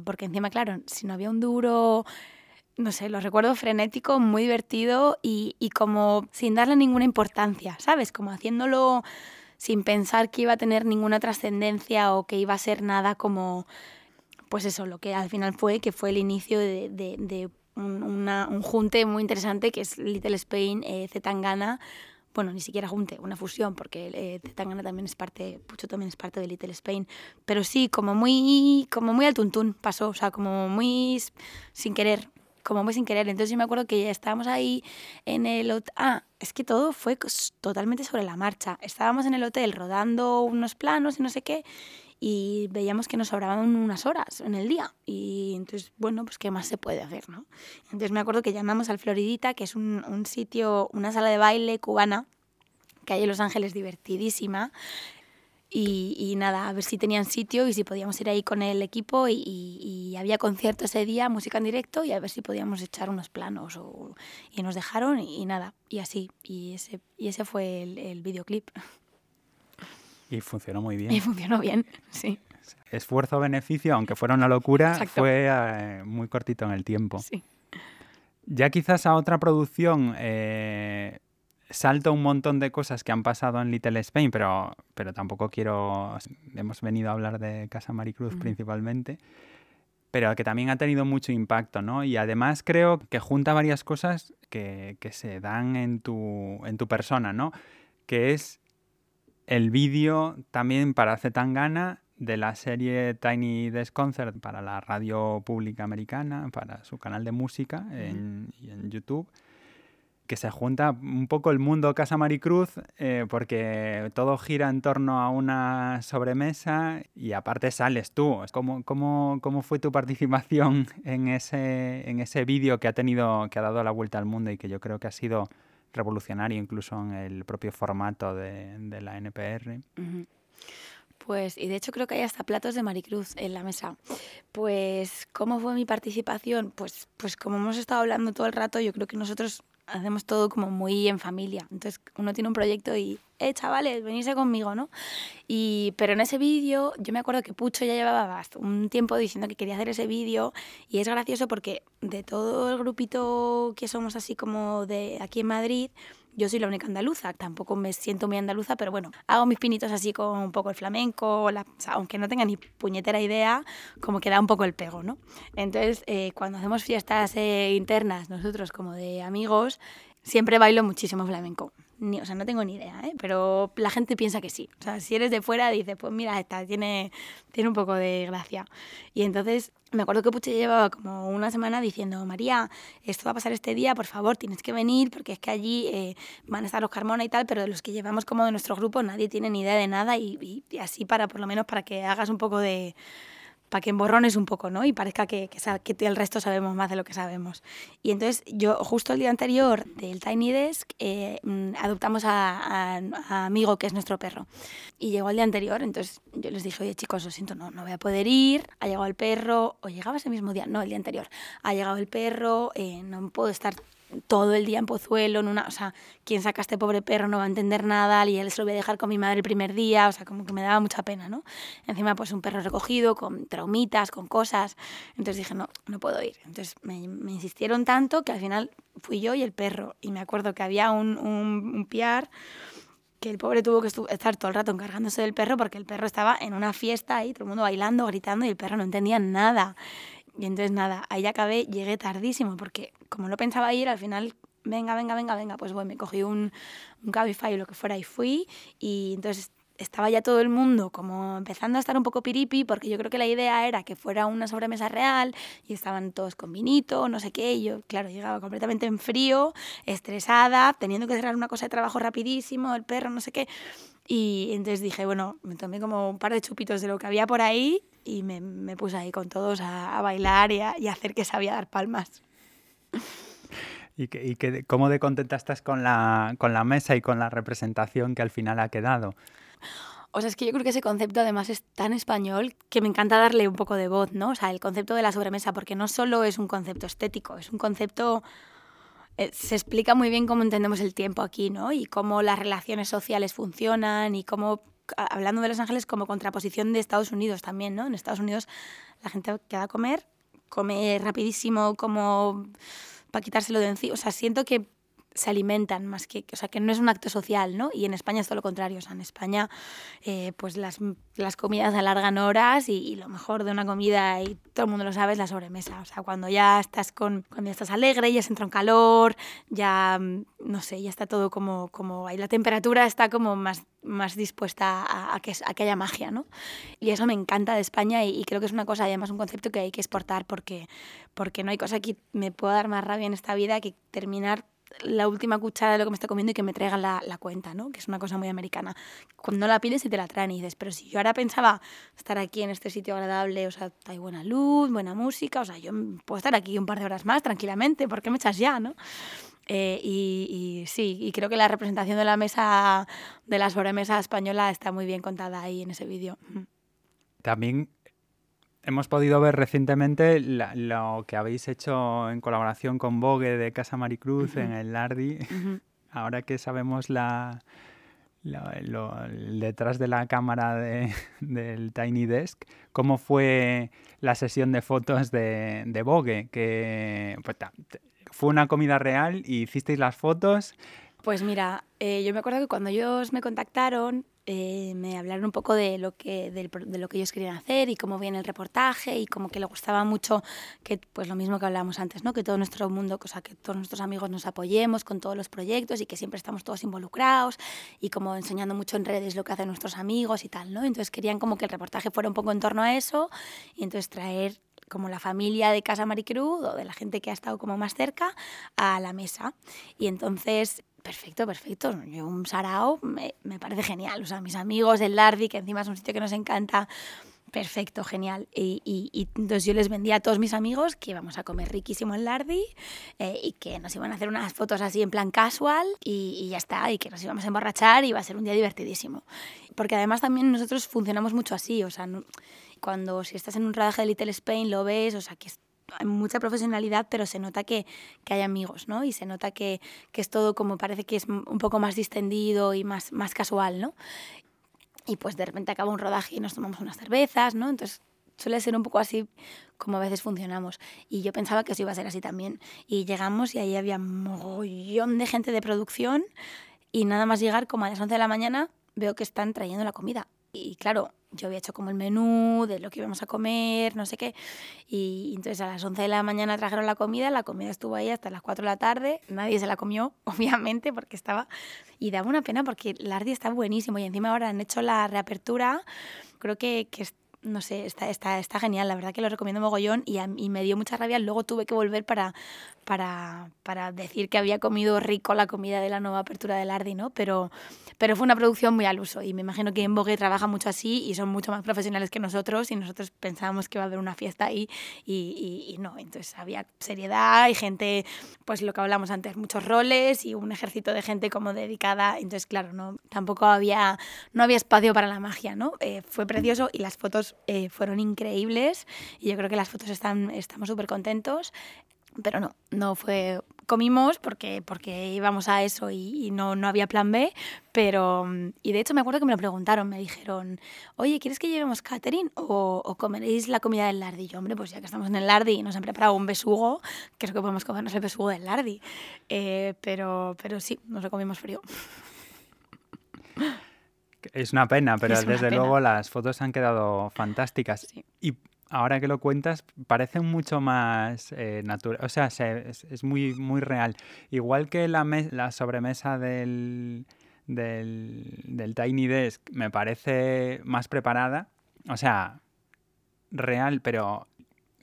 porque encima, claro, si no había un duro no sé, lo recuerdo frenético, muy divertido y, y, como sin darle ninguna importancia, ¿sabes? Como haciéndolo sin pensar que iba a tener ninguna trascendencia o que iba a ser nada como, pues eso, lo que al final fue, que fue el inicio de, de, de un, una, un, junte muy interesante que es Little Spain, eh, Zetangana, bueno, ni siquiera junte, una fusión, porque eh, Zetangana también es parte, Pucho también es parte de Little Spain, pero sí, como muy, como muy al tuntún pasó, o sea, como muy sin querer, como muy sin querer. Entonces yo me acuerdo que ya estábamos ahí en el. Ah, es que todo fue totalmente sobre la marcha. Estábamos en el hotel rodando unos planos y no sé qué y veíamos que nos sobraban unas horas en el día. Y entonces, bueno, pues qué más se puede hacer, ¿no? Entonces me acuerdo que llamamos al Floridita, que es un, un sitio, una sala de baile cubana que hay en Los Ángeles divertidísima, y, nada, a ver si tenían sitio y si podíamos ir ahí con el equipo y, había concierto ese día, música en directo y a ver si podíamos echar unos planos o, y nos dejaron y, nada, y así, y ese, y ese fue el, videoclip. Y funcionó muy bien. Y funcionó bien, sí. Esfuerzo-beneficio, aunque fuera una locura, fue eh, muy cortito en el tiempo. Sí. Ya quizás a otra producción eh, salto un montón de cosas que han pasado en Little Spain, pero, pero tampoco quiero... Hemos venido a hablar de Casa Maricruz principalmente, pero que también ha tenido mucho impacto, ¿no? Y además creo que junta varias cosas que, que se dan en tu, en tu persona, ¿no? Que es el vídeo también para Zetangana de la serie Tiny Desk Concert para la radio pública americana, para su canal de música en, en YouTube que se junta un poco el mundo Casa Maricruz, eh, porque todo gira en torno a una sobremesa y aparte sales tú. ¿Cómo, cómo, cómo fue tu participación en ese, en ese vídeo que ha tenido, que ha dado la vuelta al mundo y que yo creo que ha sido revolucionario incluso en el propio formato de, la NPR? Pues, y de hecho creo que hay hasta platos de Maricruz en la mesa. Pues, ¿cómo fue mi participación? Pues, pues como hemos estado hablando todo el rato, yo creo que nosotros hacemos todo como muy en familia. Entonces uno tiene un proyecto y, eh, chavales, venirse conmigo, ¿no? Y, pero en ese vídeo, yo me acuerdo que Pucho ya llevaba un tiempo diciendo que quería hacer ese vídeo y es gracioso porque de todo el grupito que somos así como de aquí en Madrid, yo soy la única andaluza, tampoco me siento muy andaluza, pero bueno, hago mis pinitos así con un poco el flamenco, aunque no tenga ni puñetera idea, como que da un poco el pego, ¿no? Entonces, eh, cuando hacemos fiestas eh, internas, nosotros como de amigos, siempre bailo muchísimo flamenco ni, o sea, no tengo ni idea, ¿eh? pero la gente piensa que sí. O sea, si eres de fuera, dice, pues mira, esta tiene, tiene un poco de gracia. Y entonces me acuerdo que Puche llevaba como una semana diciendo, María, esto va a pasar este día, por favor, tienes que venir, porque es que allí eh, van a estar los Carmona y tal, pero de los que llevamos como de nuestro grupo nadie tiene ni idea de nada y, y así para, por lo menos, para que hagas un poco de para que emborrones un poco, ¿no? Y parezca que, que, el resto sabemos más de lo que sabemos. Y entonces yo, justo el día anterior del Tiny Desk, eh, mm, adoptamos a, Amigo, que es nuestro perro. Y llegó el día anterior, entonces yo les dije, oye chicos, lo siento, no, no voy a poder ir, ha llegado el perro, o llegaba ese mismo día, no, el día anterior, ha llegado el perro, eh, no puedo estar todo el día en Pozuelo, en una, o sea, quien saca este pobre perro no va a entender nada, y él se lo voy a dejar con mi madre el primer día, o sea, como que me daba mucha pena, ¿no? Encima, pues un perro recogido, con traumitas, con cosas, entonces dije, no, no puedo ir. Entonces me, me insistieron tanto que al final fui yo y el perro, y me acuerdo que había un, un, un piar que el pobre tuvo que estar todo el rato encargándose del perro porque el perro estaba en una fiesta ahí, todo el mundo bailando, gritando y el perro no entendía nada. Y entonces nada, ahí acabé, llegué tardísimo porque como no pensaba ir, al final, venga, venga, venga, venga, pues voy, me cogí un, un Cabify o lo que fuera y fui y entonces estaba ya todo el mundo como empezando a estar un poco piripi porque yo creo que la idea era que fuera una sobremesa real y estaban todos con vinito, no sé qué, yo claro, llegaba completamente en frío, estresada, teniendo que cerrar una cosa de trabajo rapidísimo, el perro, no sé qué. Y entonces dije, bueno, me tomé como un par de chupitos de lo que había por ahí y me, me puse ahí con todos a, bailar y a, y a, hacer que sabía dar palmas. ¿Y, que, y que, cómo de contenta estás con la, con la mesa y con la representación que al final ha quedado? O sea, es que yo creo que ese concepto además es tan español que me encanta darle un poco de voz, ¿no? O sea, el concepto de la sobremesa, porque no solo es un concepto estético, es un concepto... Eh, se explica muy bien cómo entendemos el tiempo aquí, ¿no? Y cómo las relaciones sociales funcionan y cómo hablando de Los Ángeles como contraposición de Estados Unidos también, ¿no? En Estados Unidos la gente queda a comer, come rapidísimo como para quitárselo de encima. O sea, siento que se alimentan más que, o sea, que no es un acto social, ¿no? Y en España es todo lo contrario, o sea, en España eh, pues las, las, comidas alargan horas y, lo mejor de una comida, y todo el mundo lo sabe, es la sobremesa, o sea, cuando ya estás con, cuando ya estás alegre, ya se entra un calor, ya, mm, no sé, ya está todo como, como ahí la temperatura está como más, más dispuesta a, que, a que haya magia, ¿no? Y eso me encanta de España y, creo que es una cosa, además un concepto que hay que exportar porque, porque no hay cosa que me pueda dar más rabia en esta vida que terminar la última cuchara de lo que me está comiendo y que me traigan la, cuenta, ¿no? Que es una cosa muy americana. Cuando la pides y te la traen y dices, pero si yo ahora pensaba estar aquí en este sitio agradable, o sea, hay buena luz, buena música, o sea, yo puedo estar aquí un par de horas más tranquilamente, ¿por qué me echas ya, no? Eh, y, y, sí, y creo que la representación de la mesa, de la sobremesa española está muy bien contada ahí en ese vídeo. También hemos podido ver recientemente lo que habéis hecho en colaboración con Vogue de Casa Maricruz en el Lardi. Ahora que sabemos la, detrás de la cámara del Tiny Desk, ¿cómo fue la sesión de fotos de, de Vogue? Que pues, fue una comida real y hicisteis las fotos. Pues mira, eh, yo me acuerdo que cuando ellos me contactaron, eh, me hablaron un poco de lo, que, de, lo que ellos querían hacer y cómo viene el reportaje y como que le gustaba mucho que, pues lo mismo que hablábamos antes, ¿no? que todo nuestro mundo, cosa que todos nuestros amigos nos apoyemos con todos los proyectos y que siempre estamos todos involucrados y como enseñando mucho en redes lo que hacen nuestros amigos y tal, ¿no? Entonces querían como que el reportaje fuera un poco en torno a eso y entonces traer como la familia de Casa Maricruz o de la gente que ha estado como más cerca a la mesa. Y entonces perfecto, perfecto. Yo un sarao me, me, parece genial. O sea, mis amigos del Lardi, que encima es un sitio que nos encanta, perfecto, genial. Y, y, entonces yo les vendía a todos mis amigos que íbamos a comer riquísimo en Lardi eh, y que nos iban a hacer unas fotos así en plan casual y, y, ya está, y que nos íbamos a emborrachar y iba a ser un día divertidísimo. Porque además también nosotros funcionamos mucho así, o sea, cuando si estás en un rodaje de Little Spain lo ves, o sea, que mucha profesionalidad, pero se nota que, que hay amigos, ¿no? Y se nota que, que, es todo como parece que es un poco más distendido y más, más casual, ¿no? Y pues de repente acaba un rodaje y nos tomamos unas cervezas, ¿no? Entonces suele ser un poco así como a veces funcionamos. Y yo pensaba que eso iba a ser así también. Y llegamos y ahí había un mogollón de gente de producción y nada más llegar como a las 11 de la mañana veo que están trayendo la comida. Y claro, yo había hecho como el menú de lo que íbamos a comer, no sé qué. Y entonces a las 11 de la mañana trajeron la comida, la comida estuvo ahí hasta las 4 de la tarde, nadie se la comió, obviamente, porque estaba... Y daba una pena porque el Ardi está buenísimo y encima ahora han hecho la reapertura, creo que, que no sé, está, está, está genial, la verdad que lo recomiendo mogollón y, y me dio mucha rabia, luego tuve que volver para, para, para, decir que había comido rico la comida de la nueva apertura del Ardi, ¿no? Pero, pero fue una producción muy al uso y me imagino que en Vogue trabaja mucho así y son mucho más profesionales que nosotros y nosotros pensábamos que iba a haber una fiesta ahí y, y, no, entonces había seriedad y gente, pues lo que hablamos antes, muchos roles y un ejército de gente como dedicada, entonces claro, no, tampoco había, no había espacio para la magia, ¿no? Eh, fue precioso y las fotos eh, fueron increíbles y yo creo que las fotos están, estamos súper contentos pero no, no fue comimos porque, porque íbamos a eso y, no, no, había plan B, pero... Y de hecho me acuerdo que me lo preguntaron, me dijeron, oye, ¿quieres que llevemos catering o, o comeréis la comida del Lardi? Y yo, hombre, pues ya que estamos en el Lardi y nos han preparado un besugo, creo que podemos comernos el besugo del Lardi. Eh, pero, pero sí, nos lo comimos frío. Es una pena, pero desde luego las fotos han quedado fantásticas. Sí. Y ahora que lo cuentas, parece mucho más eh, natural, o sea, es, muy, muy real. Igual que la, la sobremesa del, del, Tiny Desk me parece más preparada, o sea, real, pero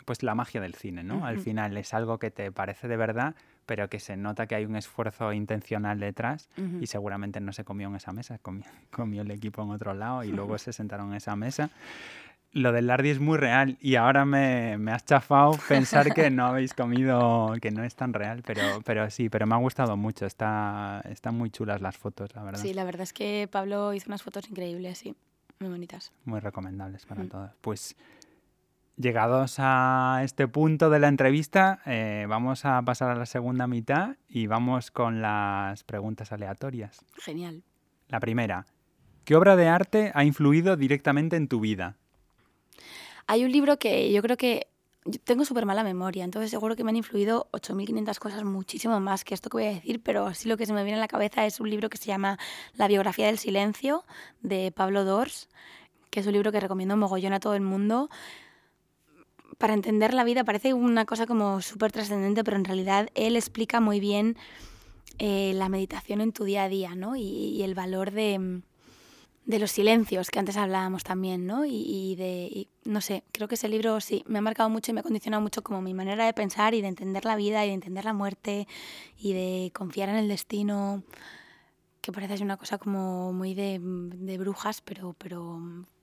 pues la magia del cine, ¿no? Al final es algo que te parece de verdad, pero que se nota que hay un esfuerzo intencional detrás y seguramente no se comió en esa mesa, comió, comió, el equipo en otro lado y luego se sentaron en esa mesa lo del Lardi es muy real y ahora me, me, has chafado pensar que no habéis comido, que no es tan real, pero, pero sí, pero me ha gustado mucho, está, están muy chulas las fotos, la verdad. Sí, la verdad es que Pablo hizo unas fotos increíbles, sí, muy bonitas. Muy recomendables para mm. todos. Pues llegados a este punto de la entrevista, eh, vamos a pasar a la segunda mitad y vamos con las preguntas aleatorias. Genial. La primera, ¿qué obra de arte ha influido directamente en tu vida? Hay un libro que yo creo que yo tengo súper mala memoria, entonces seguro que me han influido 8.500 cosas, muchísimo más que esto que voy a decir, pero así lo que se me viene a la cabeza es un libro que se llama La biografía del silencio de Pablo Dors, que es un libro que recomiendo mogollón a todo el mundo. Para entender la vida parece una cosa como súper trascendente, pero en realidad él explica muy bien eh, la meditación en tu día a día ¿no? y el valor de de los silencios que antes hablábamos también, ¿no? Y, de, no sé, creo que ese libro sí, me ha marcado mucho y me ha condicionado mucho como mi manera de pensar y de entender la vida y de entender la muerte y de confiar en el destino, que parece ser una cosa como muy de, de brujas, pero, pero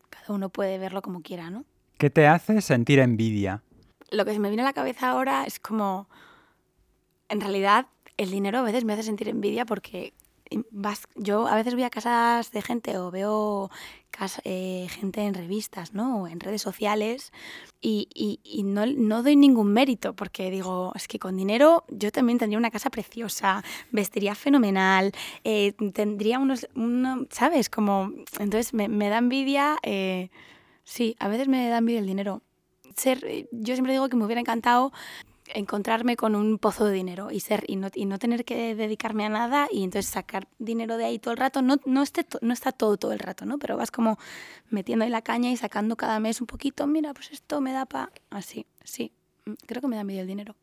cada uno puede verlo como quiera, ¿no? ¿Qué te hace sentir envidia? Lo que se me viene a la cabeza ahora es como, en realidad, el dinero a veces me hace sentir envidia porque yo a veces voy a casas de gente o veo eh, gente en revistas ¿no? o en redes sociales y, no, doy ningún mérito porque digo, es que con dinero yo también tendría una casa preciosa, vestiría fenomenal, eh, tendría unos, ¿sabes? Como, entonces me, da envidia, eh, sí, a veces me da envidia el dinero. Yo siempre digo que me hubiera encantado encontrarme con un pozo de dinero y ser y no, y no tener que dedicarme a nada y entonces sacar dinero de ahí todo el rato. No no esté no está todo todo el rato no pero vas como metiendo ahí la caña y sacando cada mes un poquito. Mira pues esto me da para así sí. Mm, creo que me da medio el dinero.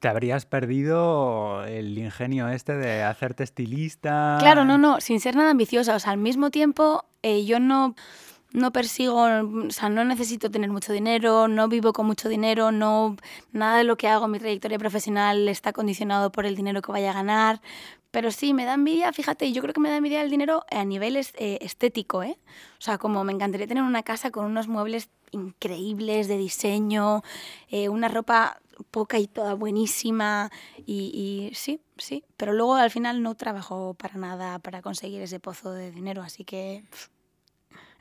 Te habrías perdido el ingenio este de hacerte estilista claro no no sin ser nada ambiciosa. O sea al mismo tiempo eh, yo no no persigo, o sea, no necesito tener mucho dinero, no vivo con mucho dinero, no nada de lo que hago, mi trayectoria profesional está condicionado por el dinero que vaya a ganar, pero sí, me da envidia, fíjate, yo creo que me da envidia el dinero a nivel eh, estético, ¿eh? O sea, como me encantaría tener una casa con unos muebles increíbles de diseño, eh, una ropa poca y toda buenísima, y, y, sí, sí, pero luego al final no trabajo para nada para conseguir ese pozo de dinero, así que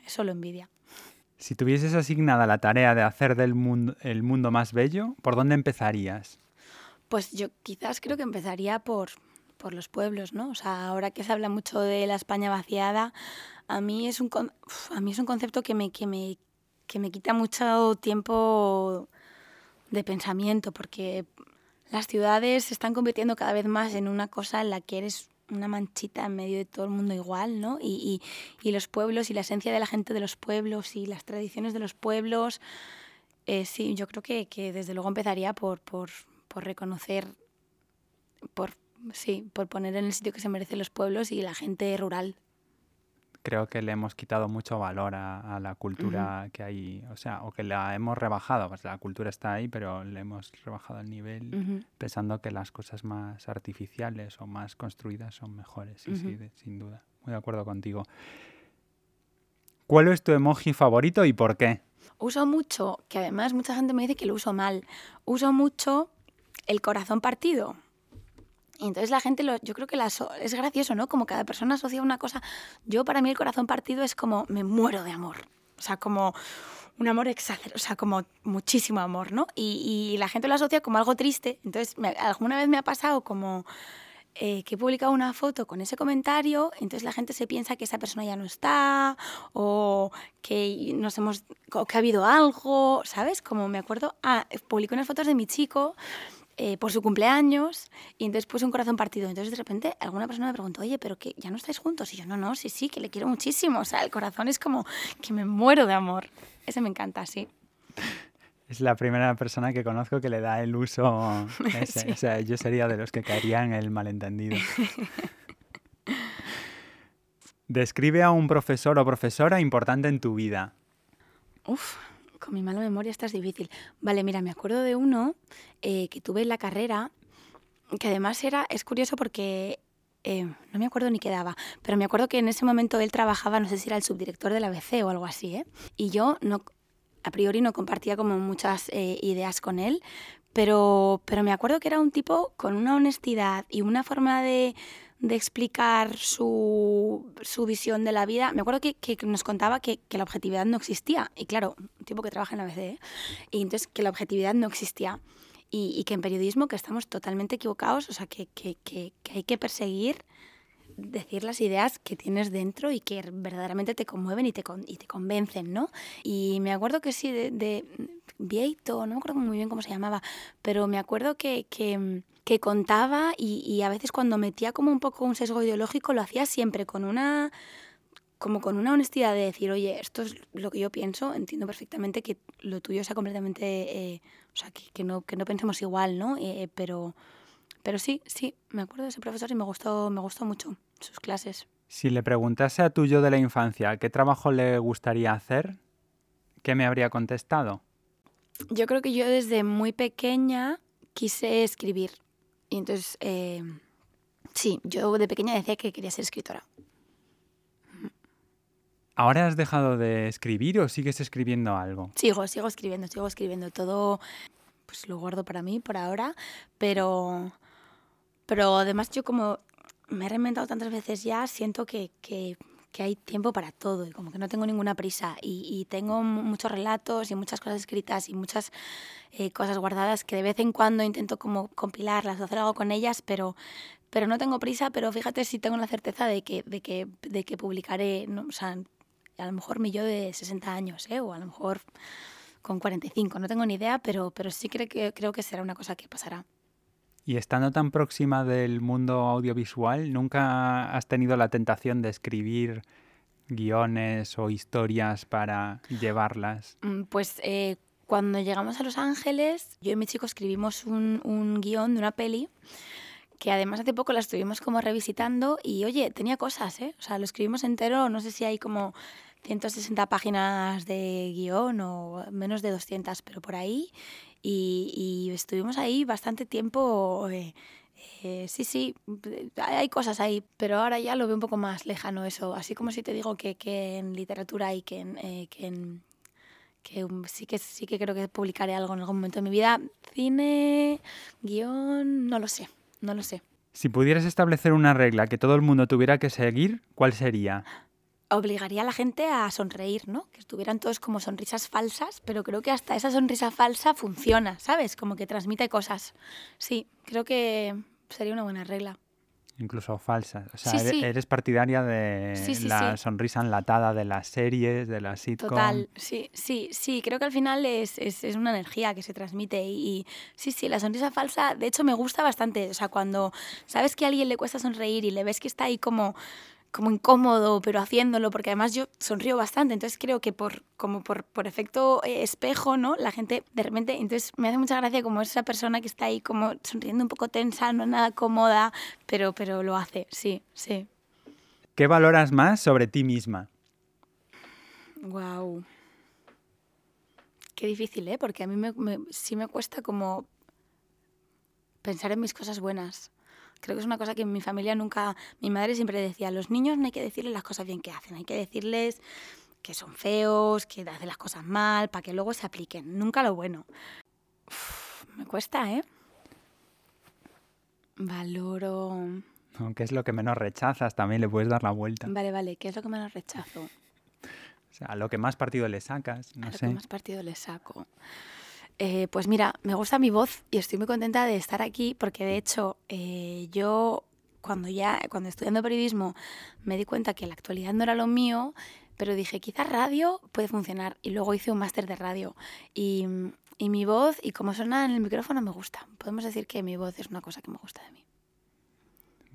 es solo envidia. Si tuvieses asignada la tarea de hacer del mundo el mundo más bello, ¿por dónde empezarías? Pues yo quizás creo que empezaría por, por los pueblos, ¿no? O sea, ahora que se habla mucho de la España vaciada, a mí es un, a mí es un concepto que me, que, me, que me quita mucho tiempo de pensamiento, porque las ciudades se están convirtiendo cada vez más en una cosa en la que eres una manchita en medio de todo el mundo igual, ¿no? Y, y, y, los pueblos y la esencia de la gente de los pueblos y las tradiciones de los pueblos, eh, sí, yo creo que, que, desde luego empezaría por, por, por reconocer, por, sí, por poner en el sitio que se merecen los pueblos y la gente rural creo que le hemos quitado mucho valor a, a la cultura uh -huh. que hay, o sea, o que la hemos rebajado, pues la cultura está ahí, pero le hemos rebajado el nivel uh -huh. pensando que las cosas más artificiales o más construidas son mejores, uh -huh. sí, de, sin duda. Muy de acuerdo contigo. ¿Cuál es tu emoji favorito y por qué? Uso mucho, que además mucha gente me dice que lo uso mal, uso mucho el corazón partido. Y entonces la gente, lo, yo creo que la, es gracioso, ¿no? Como cada persona asocia una cosa. Yo para mí el corazón partido es como me muero de amor. O sea, como un amor exagerado, o sea, como muchísimo amor, ¿no? Y, la gente lo asocia como algo triste. Entonces, alguna vez me ha pasado como eh, que he publicado una foto con ese comentario, entonces la gente se piensa que esa persona ya no está, o que nos hemos, o que ha habido algo, ¿sabes? Como me acuerdo, ah, publiqué unas fotos de mi chico eh, por su cumpleaños y entonces puse un corazón partido. Entonces de repente alguna persona me preguntó, oye, pero que ya no estáis juntos. Y yo, no, no, sí, sí, que le quiero muchísimo. O sea, el corazón es como que me muero de amor. Ese me encanta, sí. Es la primera persona que conozco que le da el uso ese. sí. O sea, yo sería de los que caerían en el malentendido. Describe a un profesor o profesora importante en tu vida. Uf, con mi mala memoria esta es difícil. Vale, mira, me acuerdo de uno eh, que tuve en la carrera, que además era, es curioso porque eh, no me acuerdo ni qué daba, pero me acuerdo que en ese momento él trabajaba, no sé si era el subdirector de la ABC o algo así, ¿eh? Y yo no, a priori no compartía como muchas eh, ideas con él, pero, pero me acuerdo que era un tipo con una honestidad y una forma de, de explicar su, su, visión de la vida. Me acuerdo que, que nos contaba que, que, la objetividad no existía. Y claro, un tipo que trabaja en la ABC, ¿eh? y entonces que la objetividad no existía. Y, y, que en periodismo que estamos totalmente equivocados, o sea, que, que hay que perseguir decir las ideas que tienes dentro y que verdaderamente te conmueven y te, con, y te convencen, ¿no? Y me acuerdo que sí, de, de Vieito, no me acuerdo muy bien cómo se llamaba, pero me acuerdo que, que, que contaba y, y, a veces cuando metía como un poco un sesgo ideológico lo hacía siempre con una como con una honestidad de decir, oye, esto es lo que yo pienso, entiendo perfectamente que lo tuyo sea completamente, eh, o sea, que, que, no, que no pensemos igual, ¿no? Eh, pero, pero sí, sí, me acuerdo de ese profesor y me gustó, me gustó mucho sus clases. Si le preguntase a tu yo de la infancia qué trabajo le gustaría hacer, ¿qué me habría contestado? Yo creo que yo desde muy pequeña quise escribir. Y entonces, eh, sí, yo de pequeña decía que quería ser escritora. ¿Ahora has dejado de escribir o sigues escribiendo algo? Sigo, sigo escribiendo, sigo escribiendo. Todo pues lo guardo para mí por ahora, pero, pero además yo como me he reinventado tantas veces ya, siento que, que, hay tiempo para todo y como que no tengo ninguna prisa y, tengo muchos relatos y muchas cosas escritas y muchas eh, cosas guardadas que de vez en cuando intento como compilarlas o hacer algo con ellas, pero, pero no tengo prisa, pero fíjate si tengo la certeza de que, de que, de que publicaré, o sea, a lo mejor mi yo de 60 años, ¿eh? o a lo mejor con 45. No tengo ni idea, pero, pero sí creo que, creo que será una cosa que pasará. Y estando tan próxima del mundo audiovisual, ¿nunca has tenido la tentación de escribir guiones o historias para llevarlas? Mm, Pues eh, cuando llegamos a Los Ángeles, yo y mi chico escribimos un, un guion de una peli que además hace poco la estuvimos como revisitando y oye, tenía cosas, ¿eh? O sea, lo escribimos entero, no sé si hay como 160 páginas de guion o menos de 200, pero por ahí. Y, y estuvimos ahí bastante tiempo. eh, eh, sí, sí, hay cosas ahí, pero ahora ya lo veo un poco más lejano eso. Así como si te digo que, que en literatura y que en, eh, que en que sí que sí que creo que publicaré algo en algún momento de mi vida. Cine, guion, no lo sé, no lo sé. Si pudieras establecer una regla que todo el mundo tuviera que seguir, ¿cuál sería? Obligaría a la gente a sonreír, ¿no? Que estuvieran todos como sonrisas falsas, pero creo que hasta esa sonrisa falsa funciona, ¿sabes? Como que transmite cosas. Sí, creo que sería una buena regla. Incluso falsas. O sea, Sí, ere- sí. eres partidaria de Sí, la sonrisa enlatada de las series, de las sitcom. Total, sí, sí, sí, creo que al final es, es, es una energía que se transmite y, y sí, sí, la sonrisa falsa, de hecho me gusta bastante, o sea, cuando sabes que a alguien le cuesta sonreír y le ves que está ahí como, como incómodo, pero haciéndolo, porque además yo sonrío bastante, entonces creo que por, como por, por efecto eh, espejo, ¿no? La gente de repente, entonces me hace mucha gracia como esa persona que está ahí como sonriendo un poco tensa, no nada cómoda, pero, pero lo hace, sí, sí. ¿Qué valoras más sobre ti misma? Wow. Qué difícil, ¿eh? Porque a mí me, me- sí me cuesta como pensar en mis cosas buenas. Creo que es una cosa que en mi familia nunca... Mi madre siempre decía, a los niños no hay que decirles las cosas bien que hacen, hay que decirles que son feos, que hacen las cosas mal, para que luego se apliquen. Nunca lo bueno. Uf, me cuesta, ¿eh? Valoro... ¿Qué es lo que menos rechazas? También le puedes dar la vuelta. Vale, vale, ¿qué es lo que menos rechazo? O sea, a lo que más partido le sacas, no a lo sé. que más partido le saco. Eh, pues mira, me gusta mi voz y estoy muy contenta de estar aquí porque de hecho eh, yo cuando ya cuando estudiando periodismo me di cuenta que la actualidad no era lo mío, pero dije quizás radio puede funcionar y luego hice un máster de radio y, y mi voz y como suena en el micrófono me gusta. Podemos decir que mi voz es una cosa que me gusta de mí.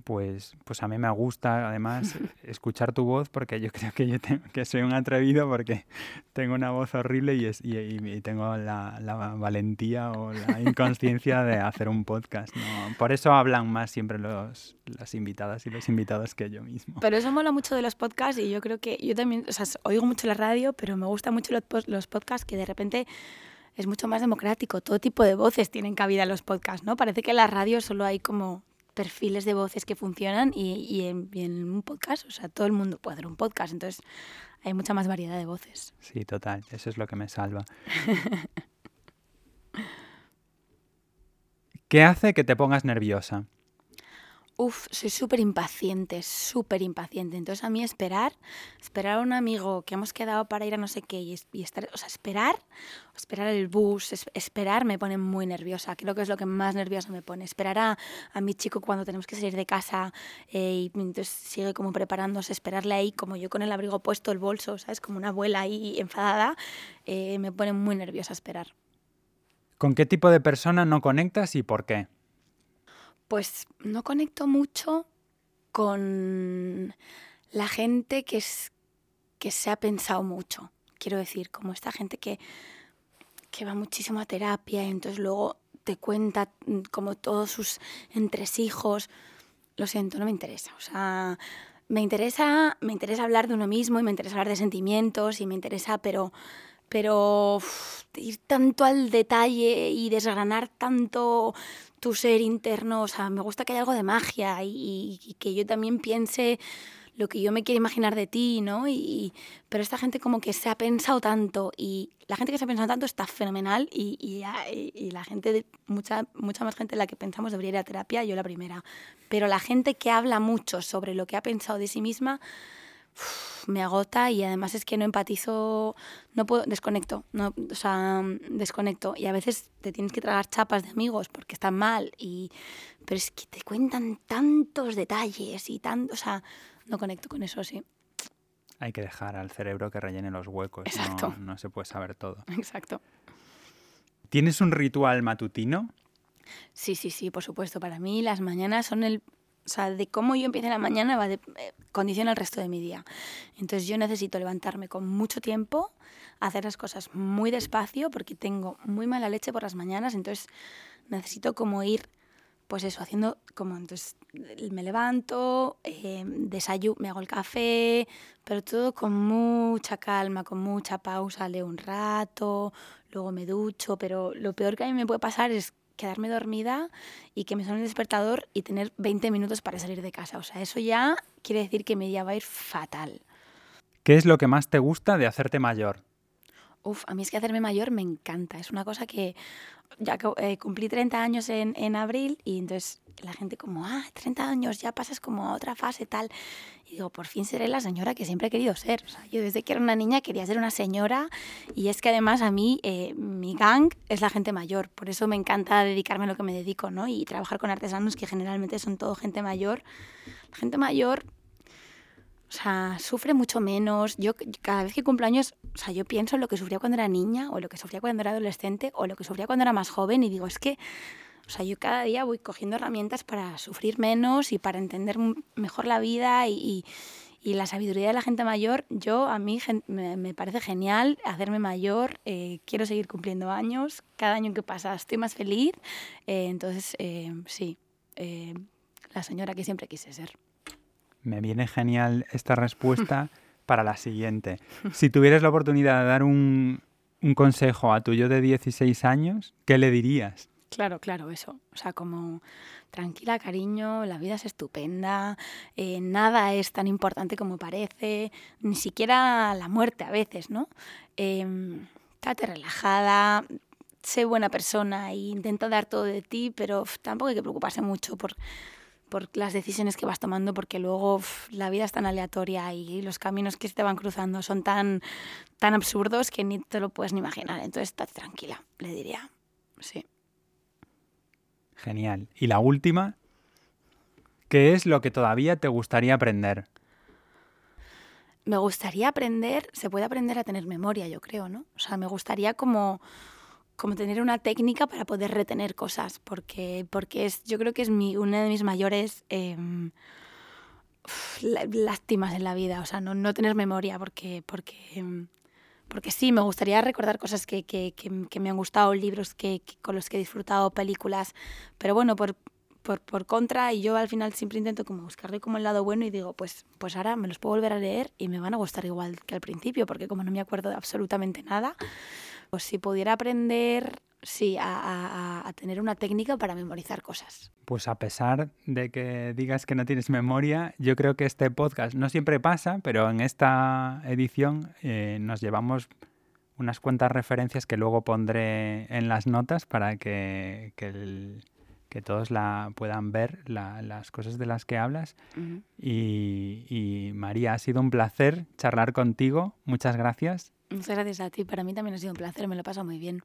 Pues, pues a mí me gusta además escuchar tu voz porque yo creo que yo te- que soy un atrevido porque tengo una voz horrible y, es- y- y- y tengo la, la valentía o la inconsciencia de hacer un podcast. ¿no? Por eso hablan más siempre los, las invitadas y los invitados que yo mismo. Pero eso mola mucho de los podcasts y yo creo que yo también, o sea, oigo mucho la radio, pero me gustan mucho los, los podcasts que de repente es mucho más democrático. Todo tipo de voces tienen cabida en los podcasts, ¿no? Parece que en la radio solo hay como perfiles de voces que funcionan y, y en, y en un podcast, o sea, todo el mundo puede hacer un podcast, entonces hay mucha más variedad de voces. Sí, total, eso es lo que me salva. ¿Qué hace que te pongas nerviosa? Uf, soy súper impaciente, súper impaciente. Entonces a mí esperar, esperar a un amigo que hemos quedado para ir a no sé qué y, y estar, o sea, esperar, esperar el bus, es- esperar me pone muy nerviosa. Creo que es lo que más nerviosa me pone. Esperar a, a mi chico cuando tenemos que salir de casa eh, y entonces sigue como preparándose, esperarle ahí como yo con el abrigo puesto, el bolso, ¿sabes? Como una abuela ahí enfadada, eh, me pone muy nerviosa esperar. ¿Con qué tipo de persona no conectas y por qué? Pues no conecto mucho con la gente que, es, que se ha pensado mucho. Quiero decir, como esta gente que, que va muchísimo a terapia y entonces luego te cuenta mm, como todos sus entresijos. Lo siento, no me interesa. O sea, me interesa, me interesa hablar de uno mismo y me interesa hablar de sentimientos y me interesa, pero, pero ir tanto al detalle y desgranar tanto tu ser interno, o sea, me gusta que haya algo de magia y, que yo también piense lo que yo me quiero imaginar de ti, ¿no? Y, pero esta gente como que se ha pensado tanto y la gente que se ha pensado tanto está fenomenal y, la gente, mucha, mucha más gente de la que pensamos debería ir a terapia, yo la primera. Pero la gente que habla mucho sobre lo que ha pensado de sí misma me agota y además es que no empatizo, no puedo, desconecto, no, o sea, desconecto y a veces te tienes que tragar chapas de amigos porque están mal y pero es que te cuentan tantos detalles y tanto, o sea, no conecto con eso, sí. Hay que dejar al cerebro que rellene los huecos. Exacto. No, no se puede saber todo. Exacto. ¿Tienes un ritual matutino? Sí, sí, sí, por supuesto. Para mí las mañanas son el... O sea, de cómo yo empiezo la mañana va de, eh, condiciona el resto de mi día. Entonces yo necesito levantarme con mucho tiempo, hacer las cosas muy despacio porque tengo muy mala leche por las mañanas, entonces necesito como ir, pues eso, haciendo como, entonces me levanto, eh, desayuno, me hago el café, pero todo con mucha calma, con mucha pausa, leo un rato, luego me ducho, pero lo peor que a mí me puede pasar es quedarme dormida y que me suene el despertador y tener 20 minutos para salir de casa. O sea, eso ya quiere decir que mi día va a ir fatal. ¿Qué es lo que más te gusta de hacerte mayor? Uf, a mí es que hacerme mayor me encanta. Es una cosa que ya eh, cumplí 30 años en, en, abril y entonces la gente como, ah, 30 años, ya pasas como a otra fase tal. Y digo, por fin seré la señora que siempre he querido ser. O yo desde que era una niña quería ser una señora y es que además a mí eh, mi gang es la gente mayor. Por eso me encanta dedicarme a lo que me dedico, ¿no? Y trabajar con artesanos que generalmente son todo gente mayor. La gente mayor o sea, sufre mucho menos. Yo cada vez que cumplo años, o sea, yo pienso en lo que sufría cuando era niña, o lo que sufría cuando era adolescente, o lo que sufría cuando era más joven, y digo, es que, o sea, yo cada día voy cogiendo herramientas para sufrir menos y para entender mejor la vida y, la sabiduría de la gente mayor. Yo, a mí, me, me parece genial hacerme mayor, eh, quiero seguir cumpliendo años, cada año que pasa estoy más feliz, eh, entonces, eh, sí, la señora que siempre quise ser me viene genial esta respuesta para la siguiente. Si tuvieras la oportunidad de dar un, un, consejo a tu yo de 16 años, ¿qué le dirías? Claro, claro, eso. O sea, como tranquila, cariño, la vida es estupenda, eh, nada es tan importante como parece, ni siquiera la muerte a veces, ¿no? Eh, relajada, sé buena persona e intenta dar todo de ti, pero tampoco hay que preocuparse mucho por por las decisiones que vas tomando, porque luego la vida es tan aleatoria y los caminos que se te van cruzando son tan, tan absurdos que ni te lo puedes ni imaginar. Entonces, estate tranquila, le diría. Sí. Genial. Y la última, ¿qué es lo que todavía te gustaría aprender? Me gustaría aprender, se puede aprender a tener memoria, yo creo, ¿no? O sea, me gustaría como como tener una técnica para poder retener cosas, porque, porque es, yo creo que es mi, una de mis mayores em, lástimas en la vida, o sea, no, no tener memoria, porque, porque, em, porque sí, me gustaría recordar cosas que, que, que, me han gustado, libros que, con los que he disfrutado, películas, pero bueno, por, por, por, contra, y yo al final siempre intento como buscarle como el lado bueno y digo, pues, pues ahora me los puedo volver a leer y me van a gustar igual que al principio, porque como no me acuerdo de absolutamente nada, pues si pudiera aprender, sí, a, a, tener una técnica para memorizar cosas. Pues a pesar de que digas que no tienes memoria, yo creo que este podcast no siempre pasa, pero en esta edición eh, nos llevamos unas cuantas referencias que luego pondré en las notas para que, que, que todos la puedan ver, la, las cosas de las que hablas. Uh -huh. y, y María, ha sido un placer charlar contigo. Muchas gracias. Muchas gracias a ti. Para mí también ha sido un placer. Me lo he pasado muy bien.